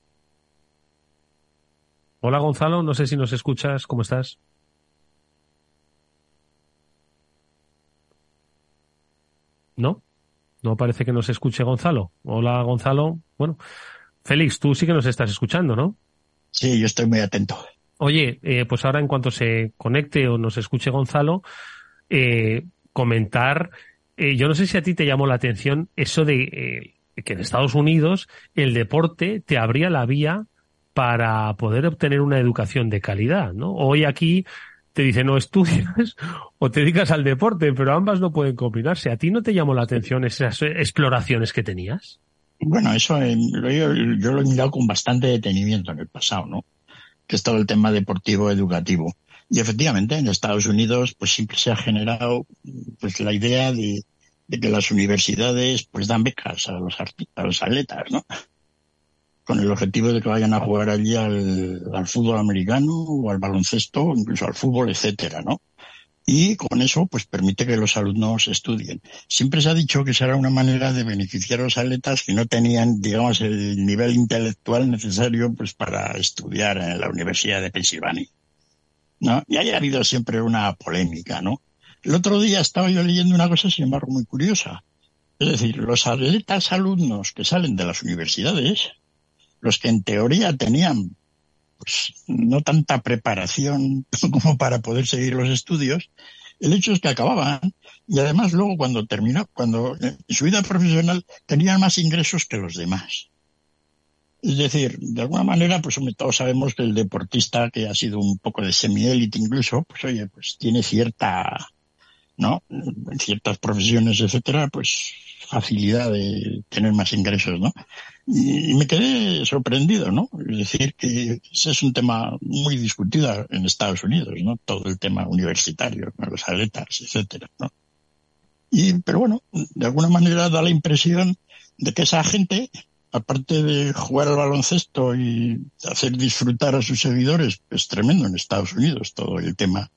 Hola Gonzalo, no sé si nos escuchas, ¿cómo estás? ¿No? No parece que nos escuche Gonzalo. Hola Gonzalo. Bueno, Félix, tú sí que nos estás escuchando, ¿no? Sí, yo estoy muy atento. Oye, eh, pues ahora en cuanto se conecte o nos escuche Gonzalo, eh, comentar eh, yo no sé si a ti te llamó la atención eso de eh, que en Estados Unidos el deporte te abría la vía para poder obtener una educación de calidad, ¿no? Hoy aquí te dicen no estudias o te dedicas al deporte, pero ambas no pueden combinarse. ¿A ti no te llamó la atención esas exploraciones que tenías? Bueno, eso eh, yo, yo, lo he mirado con bastante detenimiento en el pasado, ¿no? Que es todo el tema deportivo educativo. Y efectivamente, en Estados Unidos, pues siempre se ha generado pues la idea de, que las universidades pues dan becas a los, a los atletas, ¿no? Con el objetivo de que vayan a jugar allí al, al fútbol americano o al baloncesto, incluso al fútbol, etcétera, ¿no? y con eso pues permite que los alumnos estudien. Siempre se ha dicho que será una manera de beneficiar a los atletas que no tenían, digamos, el nivel intelectual necesario pues para estudiar en la Universidad de Pensilvania. ¿No? Y haya habido siempre una polémica, ¿no? El otro día estaba yo leyendo una cosa, sin embargo, muy curiosa. Es decir, los atletas alumnos que salen de las universidades, los que en teoría tenían pues, no tanta preparación como para poder seguir los estudios, el hecho es que acababan y además luego cuando terminó, cuando en su vida profesional tenían más ingresos que los demás. Es decir, de alguna manera, pues todos sabemos que el deportista que ha sido un poco de semiélite incluso, pues oye, pues tiene cierta, ¿no? En ciertas profesiones, etcétera, pues facilidad de tener más ingresos, ¿no? Y, me quedé sorprendido, ¿no? Es decir, que ese es un tema muy discutido en Estados Unidos, ¿no? Todo el tema universitario, los atletas, etcétera, ¿no? Y, pero bueno, de alguna manera da la impresión de que esa gente, aparte de jugar al baloncesto y hacer disfrutar a sus seguidores, es tremendo en Estados Unidos todo el tema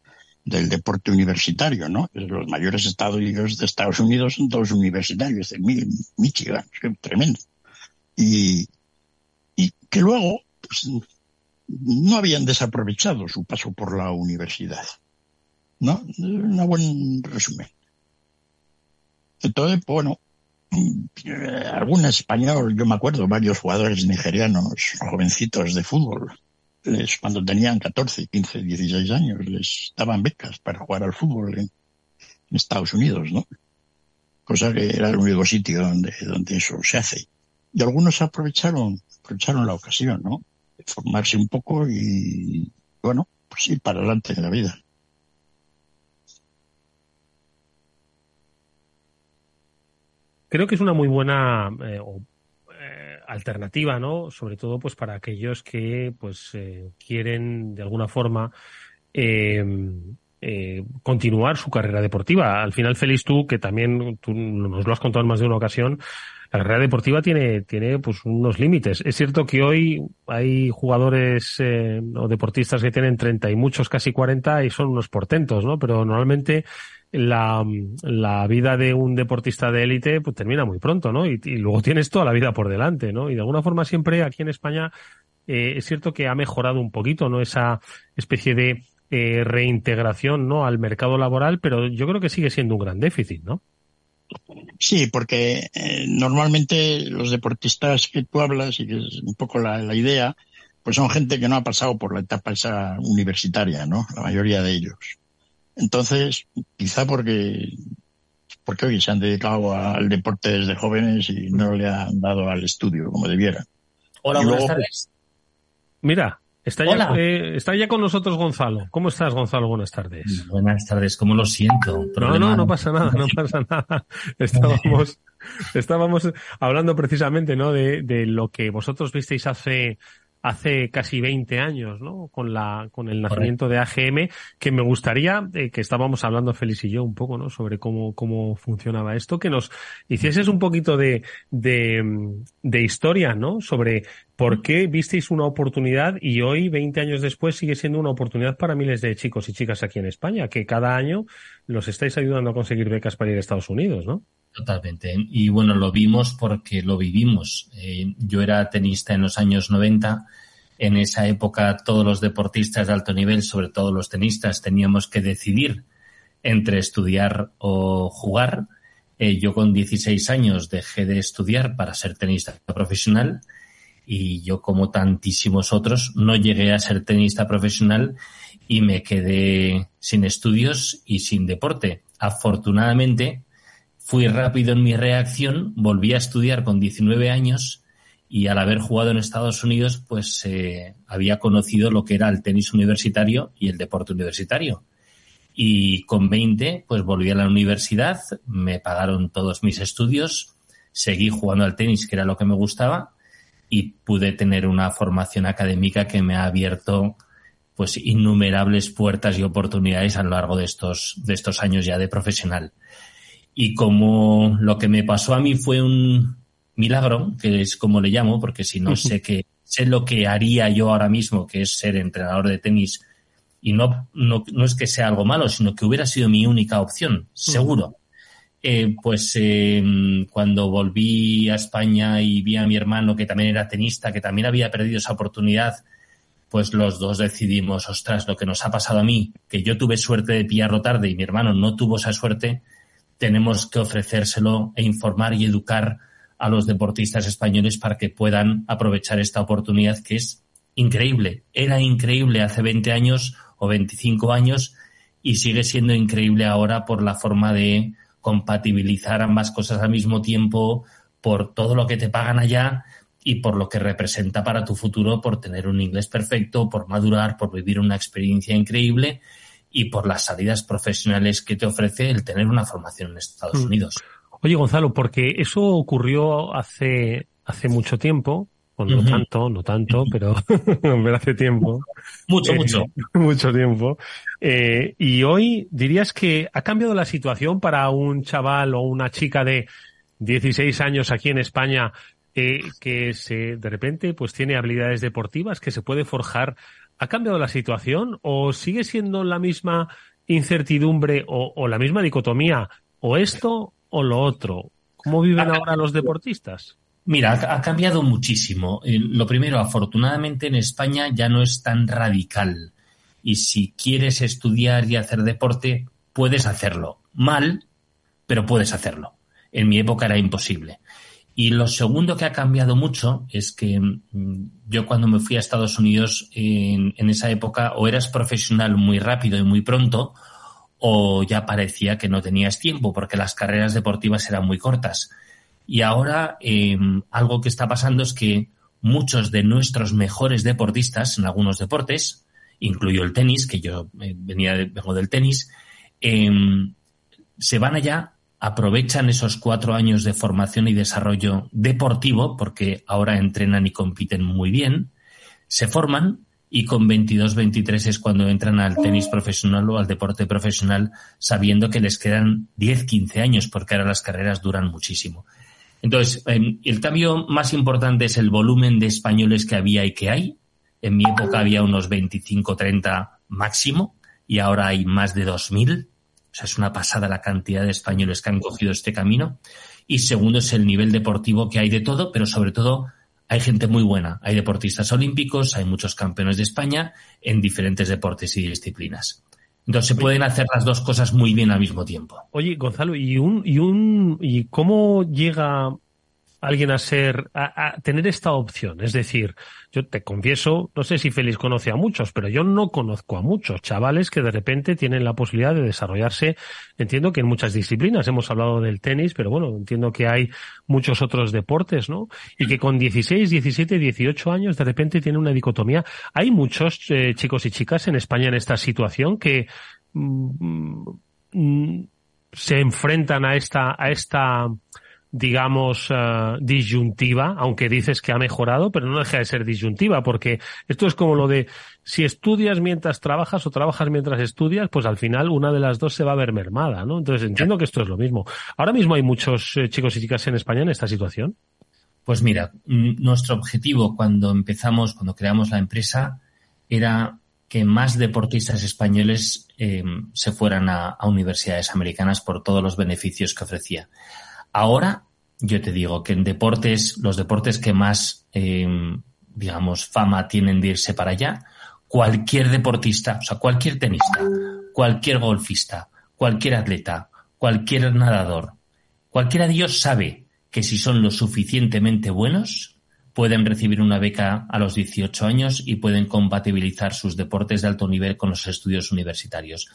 del deporte universitario, ¿no? Los mayores estadios de Estados Unidos son todos universitarios, de Michigan, tremendo. Y, y que luego pues, no habían desaprovechado su paso por la universidad. ¿No? Un buen resumen. Entonces, bueno, algún español, yo me acuerdo, varios jugadores nigerianos, jovencitos de fútbol, les, cuando tenían 14, 15, 16 años, les daban becas para jugar al fútbol en, Estados Unidos, ¿no? Cosa que era el único sitio donde, donde eso se hace. Y algunos aprovecharon, aprovecharon la ocasión, ¿no? De formarse un poco y, bueno, pues ir para adelante en la vida. Creo que es una muy buena eh, alternativa, ¿no? Sobre todo, pues para aquellos que, pues, eh, quieren de alguna forma em, eh, continuar su carrera deportiva. Al final, Félix, tú, que también tú nos lo has contado en más de una ocasión, la carrera deportiva tiene, tiene pues unos límites. Es cierto que hoy hay jugadores eh, o deportistas que tienen 30 y muchos casi 40 y son unos portentos, ¿no? Pero normalmente la, la vida de un deportista de élite pues termina muy pronto, ¿no? Y, luego tienes toda la vida por delante, ¿no? Y de alguna forma siempre aquí en España eh, es cierto que ha mejorado un poquito, ¿no? Esa especie de eh, reintegración, ¿no? Al mercado laboral, pero yo creo que sigue siendo un gran déficit, ¿no? Sí, porque eh, normalmente los deportistas que tú hablas, y que es un poco la, la idea, pues son gente que no ha pasado por la etapa esa universitaria, ¿no? La mayoría de ellos. Entonces, quizá porque, porque hoy se han dedicado al deporte desde jóvenes y no le han dado al estudio como debiera. Hola, buenas tardes. Mira, está ya, eh, está ya con nosotros Gonzalo. ¿Cómo estás, Gonzalo? Buenas tardes. Buenas tardes, ¿cómo lo siento? No, no, no pasa nada, no pasa nada. Estábamos, estábamos hablando precisamente, ¿no? De, de lo que vosotros visteis hace hace casi 20 años, ¿no? Con la, con el nacimiento de AGM, que me gustaría, eh, que estábamos hablando Félix y yo un poco, ¿no? Sobre cómo, cómo funcionaba esto, que nos hicieses un poquito de, de, de historia, ¿no? Sobre por qué visteis una oportunidad y hoy, 20 años después, sigue siendo una oportunidad para miles de chicos y chicas aquí en España, que cada año los estáis ayudando a conseguir becas para ir a Estados Unidos, ¿no? Totalmente. Y bueno, lo vimos porque lo vivimos. Eh, yo era tenista en los años 90. En esa época todos los deportistas de alto nivel, sobre todo los tenistas, teníamos que decidir entre estudiar o jugar. Eh, yo con 16 años dejé de estudiar para ser tenista profesional y yo como tantísimos otros no llegué a ser tenista profesional y me quedé sin estudios y sin deporte. Afortunadamente, Fui rápido en mi reacción, volví a estudiar con 19 años y al haber jugado en Estados Unidos, pues eh, había conocido lo que era el tenis universitario y el deporte universitario. Y con 20, pues volví a la universidad, me pagaron todos mis estudios, seguí jugando al tenis, que era lo que me gustaba, y pude tener una formación académica que me ha abierto pues innumerables puertas y oportunidades a lo largo de estos, de estos años ya de profesional. Y como lo que me pasó a mí fue un milagro, que es como le llamo, porque si no sé que sé lo que haría yo ahora mismo, que es ser entrenador de tenis, y no, no, no es que sea algo malo, sino que hubiera sido mi única opción, seguro. Eh, pues eh, cuando volví a España y vi a mi hermano que también era tenista, que también había perdido esa oportunidad, pues los dos decidimos, ostras, lo que nos ha pasado a mí, que yo tuve suerte de pillarlo tarde y mi hermano no tuvo esa suerte, tenemos que ofrecérselo e informar y educar a los deportistas españoles para que puedan aprovechar esta oportunidad que es increíble. Era increíble hace 20 años o 25 años y sigue siendo increíble ahora por la forma de compatibilizar ambas cosas al mismo tiempo, por todo lo que te pagan allá y por lo que representa para tu futuro, por tener un inglés perfecto, por madurar, por vivir una experiencia increíble y por las salidas profesionales que te ofrece el tener una formación en Estados Mm. Unidos. Oye, Gonzalo, porque eso ocurrió hace, hace mucho tiempo, o no tanto, no tanto, pero, pero hace tiempo. Mucho, Eh, mucho. mucho tiempo. Eh, y hoy dirías que ha cambiado la situación para un chaval o una chica de 16 años aquí en España eh, que se, de repente pues tiene habilidades deportivas que se puede forjar. ¿Ha cambiado la situación o sigue siendo la misma incertidumbre o, o la misma dicotomía o esto o lo otro? ¿Cómo viven ahora los deportistas? Mira, ha, ha cambiado muchísimo. Eh, lo primero, afortunadamente en España ya no es tan radical. Y si quieres estudiar y hacer deporte, puedes hacerlo. Mal, pero puedes hacerlo. En mi época era imposible. Y lo segundo que ha cambiado mucho es que mm, yo cuando me fui a Estados Unidos en, en esa época o eras profesional muy rápido y muy pronto o ya parecía que no tenías tiempo porque las carreras deportivas eran muy cortas. Y ahora eh, algo que está pasando es que muchos de nuestros mejores deportistas en algunos deportes, incluyo el tenis, que yo eh, venía de- vengo del tenis, eh, se van allá, aprovechan esos cuatro años de formación y desarrollo deportivo, porque ahora entrenan y compiten muy bien, se forman y con 22, 23 es cuando entran al tenis profesional o al deporte profesional sabiendo que les quedan 10, 15 años porque ahora las carreras duran muchísimo. Entonces, em, el cambio más importante es el volumen de españoles que había y que hay. En mi época había unos 25, 30 máximo y ahora hay más de 2.000. O sea, es una pasada la cantidad de españoles que han cogido este camino. Y segundo es el nivel deportivo que hay de todo, pero sobre todo hay gente muy buena. Hay deportistas olímpicos, hay muchos campeones de España en diferentes deportes y disciplinas. Entonces se pueden hacer las dos cosas muy bien al mismo tiempo. Oye, Gonzalo, ¿y un, y un, y cómo llega alguien a ser, a, a tener esta opción? Es decir, yo te confieso, no sé si Félix conoce a muchos, pero yo no conozco a muchos chavales que de repente tienen la posibilidad de desarrollarse. Entiendo que en muchas disciplinas, hemos hablado del tenis, pero bueno, entiendo que hay muchos otros deportes, ¿no? Y que con 16, 17, 18 años de repente tienen una dicotomía. Hay muchos eh, chicos y chicas en España en esta situación que mm, mm, se enfrentan a esta, a esta, digamos, eh, disyuntiva, aunque dices que ha mejorado, pero no deja de ser disyuntiva, porque esto es como lo de si estudias mientras trabajas o trabajas mientras estudias, pues al final una de las dos se va a ver mermada, ¿no? Entonces entiendo que esto es lo mismo. Ahora mismo hay muchos eh, chicos y chicas en España en esta situación. Pues mira, mm, nuestro objetivo cuando empezamos, cuando creamos la empresa, era que más deportistas españoles eh, se fueran a, a universidades americanas por todos los beneficios que ofrecía. Ahora, yo te digo que en deportes, los deportes que más, eh, digamos, fama tienen de irse para allá, cualquier deportista, o sea, cualquier tenista, cualquier golfista, cualquier atleta, cualquier nadador, cualquiera de ellos sabe que si son lo suficientemente buenos, pueden recibir una beca a los 18 años y pueden compatibilizar sus deportes de alto nivel con los estudios universitarios.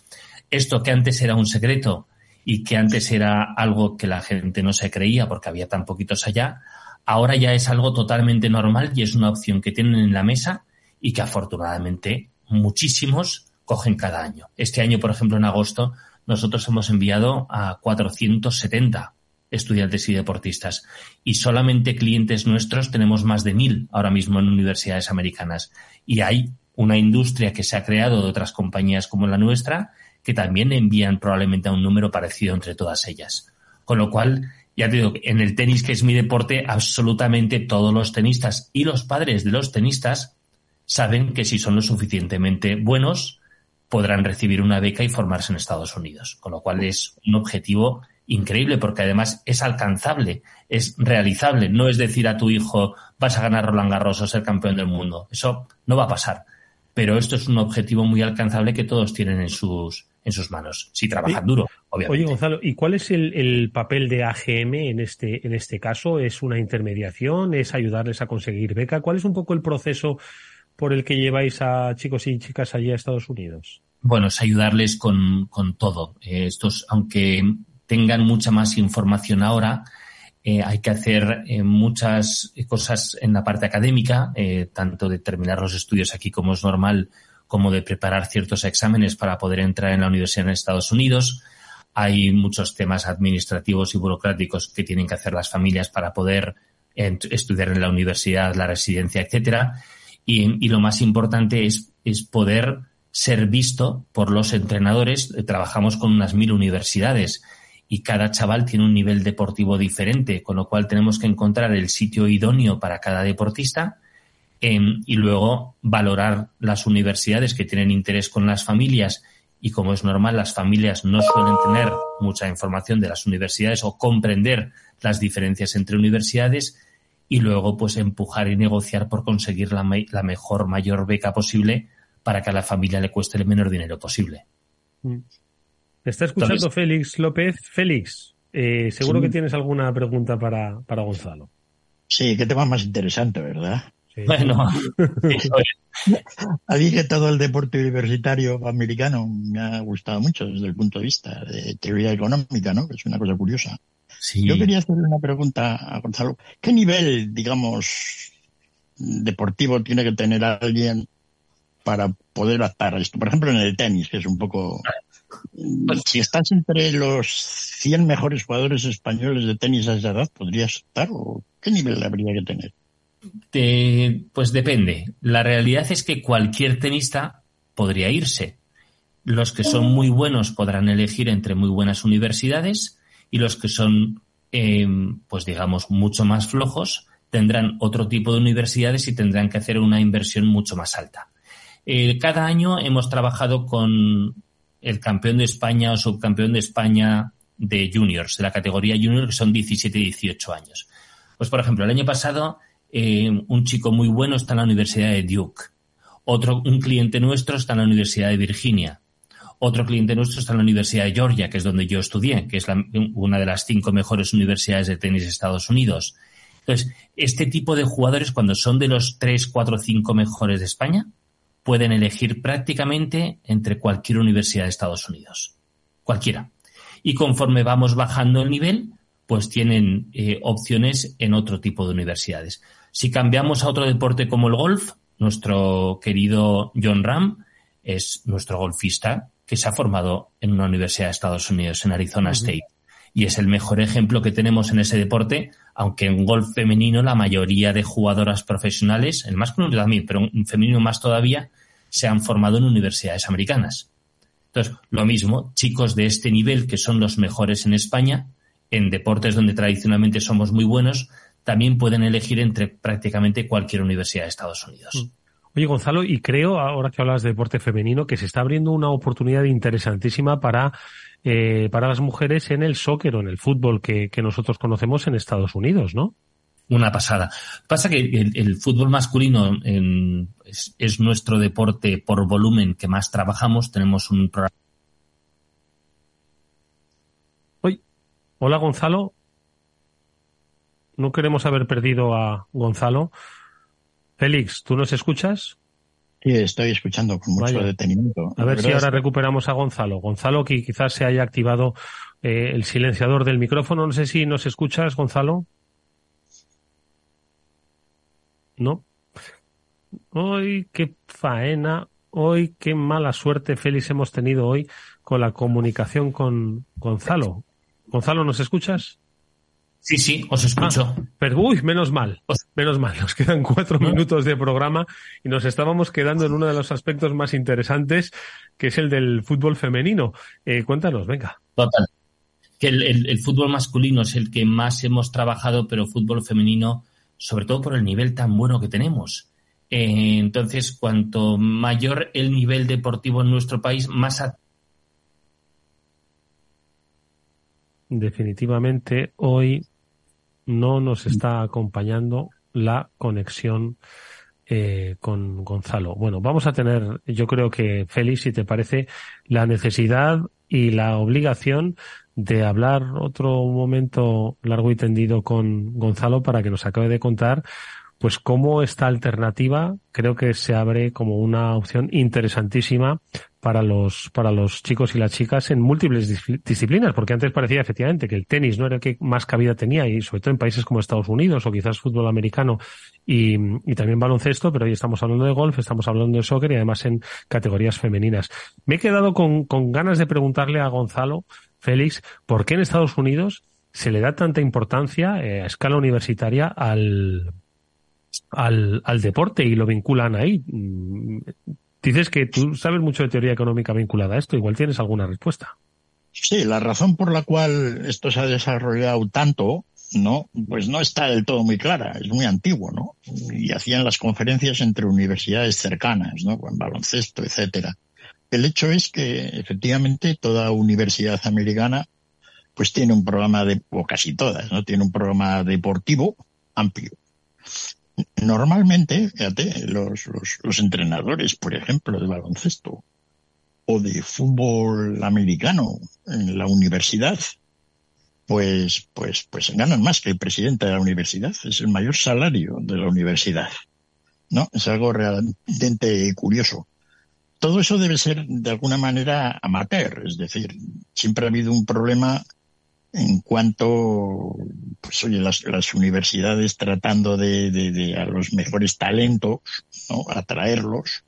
Esto que antes era un secreto y que antes era algo que la gente no se creía porque había tan poquitos allá, ahora ya es algo totalmente normal y es una opción que tienen en la mesa y que afortunadamente muchísimos cogen cada año. Este año, por ejemplo, en agosto, nosotros hemos enviado a 470 estudiantes y deportistas. Y solamente clientes nuestros tenemos más de mil ahora mismo en universidades americanas. Y hay una industria que se ha creado de otras compañías como la nuestra que también envían probablemente a un número parecido entre todas ellas. Con lo cual, ya te digo, en el tenis, que es mi deporte, absolutamente todos los tenistas y los padres de los tenistas saben que si son lo suficientemente buenos, podrán recibir una beca y formarse en Estados Unidos. Con lo cual es un objetivo increíble porque además es alcanzable, es realizable. No es decir a tu hijo vas a ganar Roland Garros o ser campeón del mundo. Eso no va a pasar. Pero esto es un objetivo muy alcanzable que todos tienen en sus, en sus manos, si trabajan duro, obviamente. Oye, Gonzalo, ¿y cuál es el, el papel de AGM en este, en este caso? ¿Es una intermediación? ¿Es ayudarles a conseguir beca? ¿Cuál es un poco el proceso por el que lleváis a chicos y chicas allí a Estados Unidos? Bueno, es ayudarles con, con todo. Eh, estos, aunque tengan mucha más información ahora, eh, hay que hacer eh, muchas cosas en la parte académica, eh, tanto de terminar los estudios aquí como es normal, como de preparar ciertos exámenes para poder entrar en la universidad en Estados Unidos. Hay muchos temas administrativos y burocráticos que tienen que hacer las familias para poder estudiar en la universidad, la residencia, etcétera. Y, lo más importante es, es poder ser visto por los entrenadores. Trabajamos con unas mil universidades y cada chaval tiene un nivel deportivo diferente, con lo cual tenemos que encontrar el sitio idóneo para cada deportista em, y luego valorar las universidades que tienen interés con las familias y como es normal las familias no suelen tener mucha información de las universidades o comprender las diferencias entre universidades y luego pues empujar y negociar por conseguir la, la mejor, mayor beca posible para que a la familia le cueste el menor dinero posible. Mm. Está escuchando Félix López. Félix, eh, seguro que tienes alguna pregunta para, para Gonzalo. Sí, qué tema más interesante, ¿verdad? Bueno, a mí que todo el deporte universitario americano me ha gustado mucho desde el punto de vista de teoría económica, ¿no? Que es una cosa curiosa. Yo quería hacerle una pregunta a Gonzalo. ¿Qué nivel, digamos, deportivo tiene que tener alguien para poder adaptar esto? Por ejemplo, en el tenis, que es un poco pues si estás entre los 100 mejores jugadores españoles de tenis a esa edad, ¿podrías estar o qué nivel habría que tener? Pues depende. La realidad es que cualquier tenista podría irse. Los que son muy buenos podrán elegir entre muy buenas universidades y los que son, em, pues digamos, mucho más flojos tendrán otro tipo de universidades y tendrán que hacer una inversión mucho más alta. Eh, cada año hemos trabajado con el campeón de España o subcampeón de España de juniors, de la categoría junior, que son 17 y 18 años. Pues, por ejemplo, el año pasado eh, un chico muy bueno está en la Universidad de Duke. Otro, un cliente nuestro está en la Universidad de Virginia. Otro cliente nuestro está en la Universidad de Georgia, que es donde yo estudié, que es una de las cinco mejores universidades de tenis de Estados Unidos. Entonces, este tipo de jugadores, cuando son de los tres, cuatro, cinco mejores de España, pueden elegir prácticamente entre cualquier universidad de Estados Unidos. Cualquiera. Y conforme vamos bajando el nivel, pues tienen eh, opciones en otro tipo de universidades. Si cambiamos a otro deporte como el golf, nuestro querido John Ram es nuestro golfista que se ha formado en una universidad de Estados Unidos, en Arizona State. Y es el mejor ejemplo que tenemos en ese deporte, aunque en golf femenino la mayoría de jugadoras profesionales, el masculino también, pero en femenino más todavía, se han formado en universidades americanas. Entonces, lo mismo, chicos de este nivel, que son los mejores en España, en deportes donde tradicionalmente somos muy buenos, también pueden elegir entre prácticamente cualquier universidad de Estados Unidos. Mm. Oye, Gonzalo, y creo, ahora que hablas de deporte femenino, que se está abriendo una oportunidad interesantísima para, eh, para las mujeres en el soccer o en el fútbol que, que nosotros conocemos en Estados Unidos, ¿no? una pasada. Pasa que el, fútbol masculino es, nuestro deporte por volumen que más trabajamos. Tenemos un programa. Hola Gonzalo. No queremos haber perdido a Gonzalo. Félix, ¿tú nos escuchas? Sí, estoy escuchando con mucho detenimiento. A ver si ahora recuperamos a Gonzalo. Gonzalo, que quizás se haya activado eh, el silenciador del micrófono. No sé si nos escuchas, Gonzalo. ¿no? Hoy qué faena, hoy qué mala suerte, Félix, hemos tenido hoy con la comunicación con Gonzalo. Gonzalo, ¿nos escuchas? Sí, sí, os escucho. Ah, pero, uy, menos mal, menos mal. Nos quedan cuatro minutos de programa y nos estábamos quedando en uno de los aspectos más interesantes, que es el del fútbol femenino. Eh, cuéntanos, venga. Total. Que el, fútbol masculino es el que más hemos trabajado, pero fútbol femenino sobre todo por el nivel tan bueno que tenemos. Eh, entonces, cuanto mayor el nivel deportivo en nuestro país, más... Definitivamente, hoy no nos está acompañando la conexión eh, con Gonzalo. Bueno, vamos a tener, yo creo que, Félix, si te parece, la necesidad y la obligación de hablar otro momento largo y tendido con Gonzalo para que nos acabe de contar pues como esta alternativa creo que se abre como una opción interesantísima para los, para los chicos y las chicas en múltiples disciplinas, porque antes parecía efectivamente que el tenis no era el que más cabida tenía y sobre todo en países como Estados Unidos o quizás fútbol americano y, también baloncesto, pero hoy estamos hablando de golf, estamos hablando de soccer y además en categorías femeninas. Me he quedado con, con ganas de preguntarle a Gonzalo, Félix, ¿por qué en Estados Unidos se le da tanta importancia eh, a escala universitaria al, al, al deporte y lo vinculan ahí? Dices que tú sabes mucho de teoría económica vinculada a esto, igual tienes alguna respuesta. Sí, la razón por la cual esto se ha desarrollado tanto, ¿no? Pues no está del todo muy clara, es muy antiguo, ¿no? Y hacían las conferencias entre universidades cercanas, ¿no? Con baloncesto, etcétera. El hecho es que efectivamente toda universidad americana pues tiene un programa de, o casi todas, ¿no? Tiene un programa deportivo amplio. Normalmente, fíjate, los, los, los entrenadores, por ejemplo, de baloncesto o de fútbol americano en la universidad, pues, pues, pues ganan más que el presidente de la universidad. Es el mayor salario de la universidad. ¿No? Es algo realmente curioso todo eso debe ser de alguna manera amateur, es decir, siempre ha habido un problema en cuanto, pues oye, las, las universidades tratando de, de, a los mejores talentos, ¿no? atraerlos,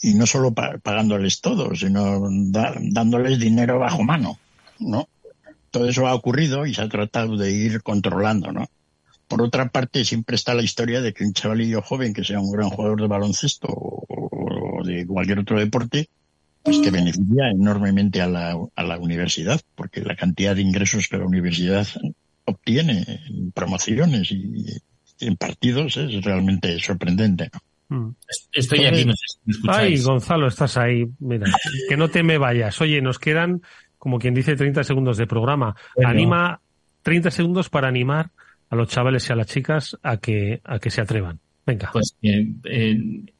y no solo pa pagándoles todo, sino dándoles dinero bajo mano, ¿no? Todo eso ha ocurrido y se ha tratado de ir controlando, ¿no? Por otra parte, siempre está la historia de que un chavalillo joven que sea un gran jugador de baloncesto o de cualquier otro deporte, pues que beneficia enormemente a la, a la universidad, porque la cantidad de ingresos que la universidad obtiene en promociones y en partidos es realmente sorprendente. ¿no? Estoy aquí, no sé si me Ay. Gonzalo, estás ahí. Mira, que no te me vayas. Oye, nos quedan, como quien dice, 30 segundos de programa. Bueno. Anima 30 segundos para animar a los chavales y a las chicas a que, a que se atrevan. Venga. Pues eh,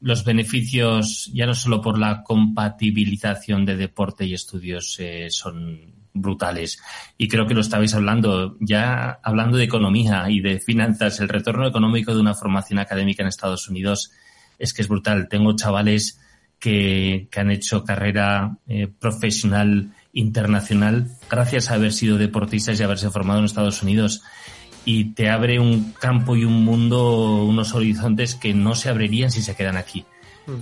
los beneficios, ya no solo por la compatibilización de deporte y estudios, eh, son brutales. Y creo que lo estabais hablando, ya hablando de economía y de finanzas, el retorno económico de una formación académica en Estados Unidos es que es brutal. Tengo chavales que, que han hecho carrera eh, profesional internacional gracias a haber sido deportistas y haberse formado en Estados Unidos y te abre un campo y un mundo, unos horizontes que no se abrirían si se quedan aquí.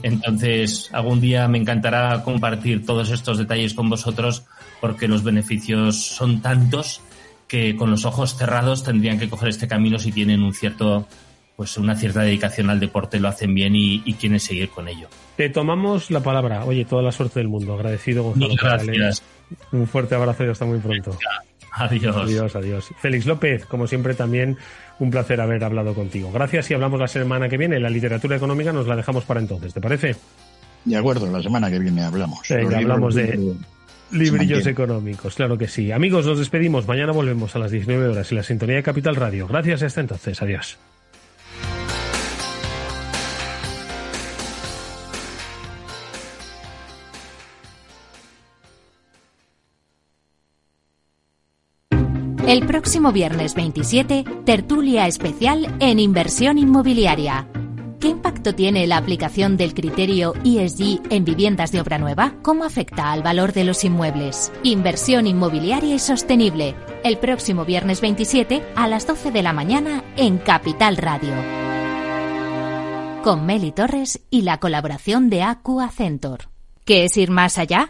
Entonces, algún día me encantará compartir todos estos detalles con vosotros porque los beneficios son tantos que con los ojos cerrados tendrían que coger este camino si tienen un cierto, pues una cierta dedicación al deporte, lo hacen bien y, y quieren seguir con ello. Te tomamos la palabra. Oye, toda la suerte del mundo. Agradecido, Gonzalo. Gracias. Un fuerte abrazo y hasta muy pronto. Adiós. Adiós, adiós. Félix López, como siempre, también un placer haber hablado contigo. Gracias y hablamos la semana que viene. La literatura económica nos la dejamos para entonces, ¿te parece? De acuerdo, la semana que viene hablamos. Venga, hablamos de se librillos económicos, claro que sí. Amigos, nos despedimos. Mañana volvemos a las 19 horas en la sintonía de Capital Radio. Gracias y hasta entonces. Adiós. El próximo viernes 27, tertulia especial en inversión inmobiliaria. ¿Qué impacto tiene la aplicación del criterio ESG en viviendas de obra nueva? ¿Cómo afecta al valor de los inmuebles? Inversión inmobiliaria y sostenible. El próximo viernes 27 a las 12 de la mañana en Capital Radio. Con Meli Torres y la colaboración de Acu Accentor. ¿Qué es ir más allá?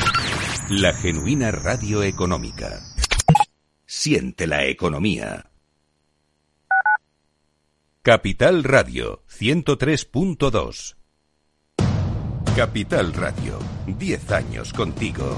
La genuina radio económica. Siente la economía. Capital Radio 103.2. Capital Radio, 10 años contigo.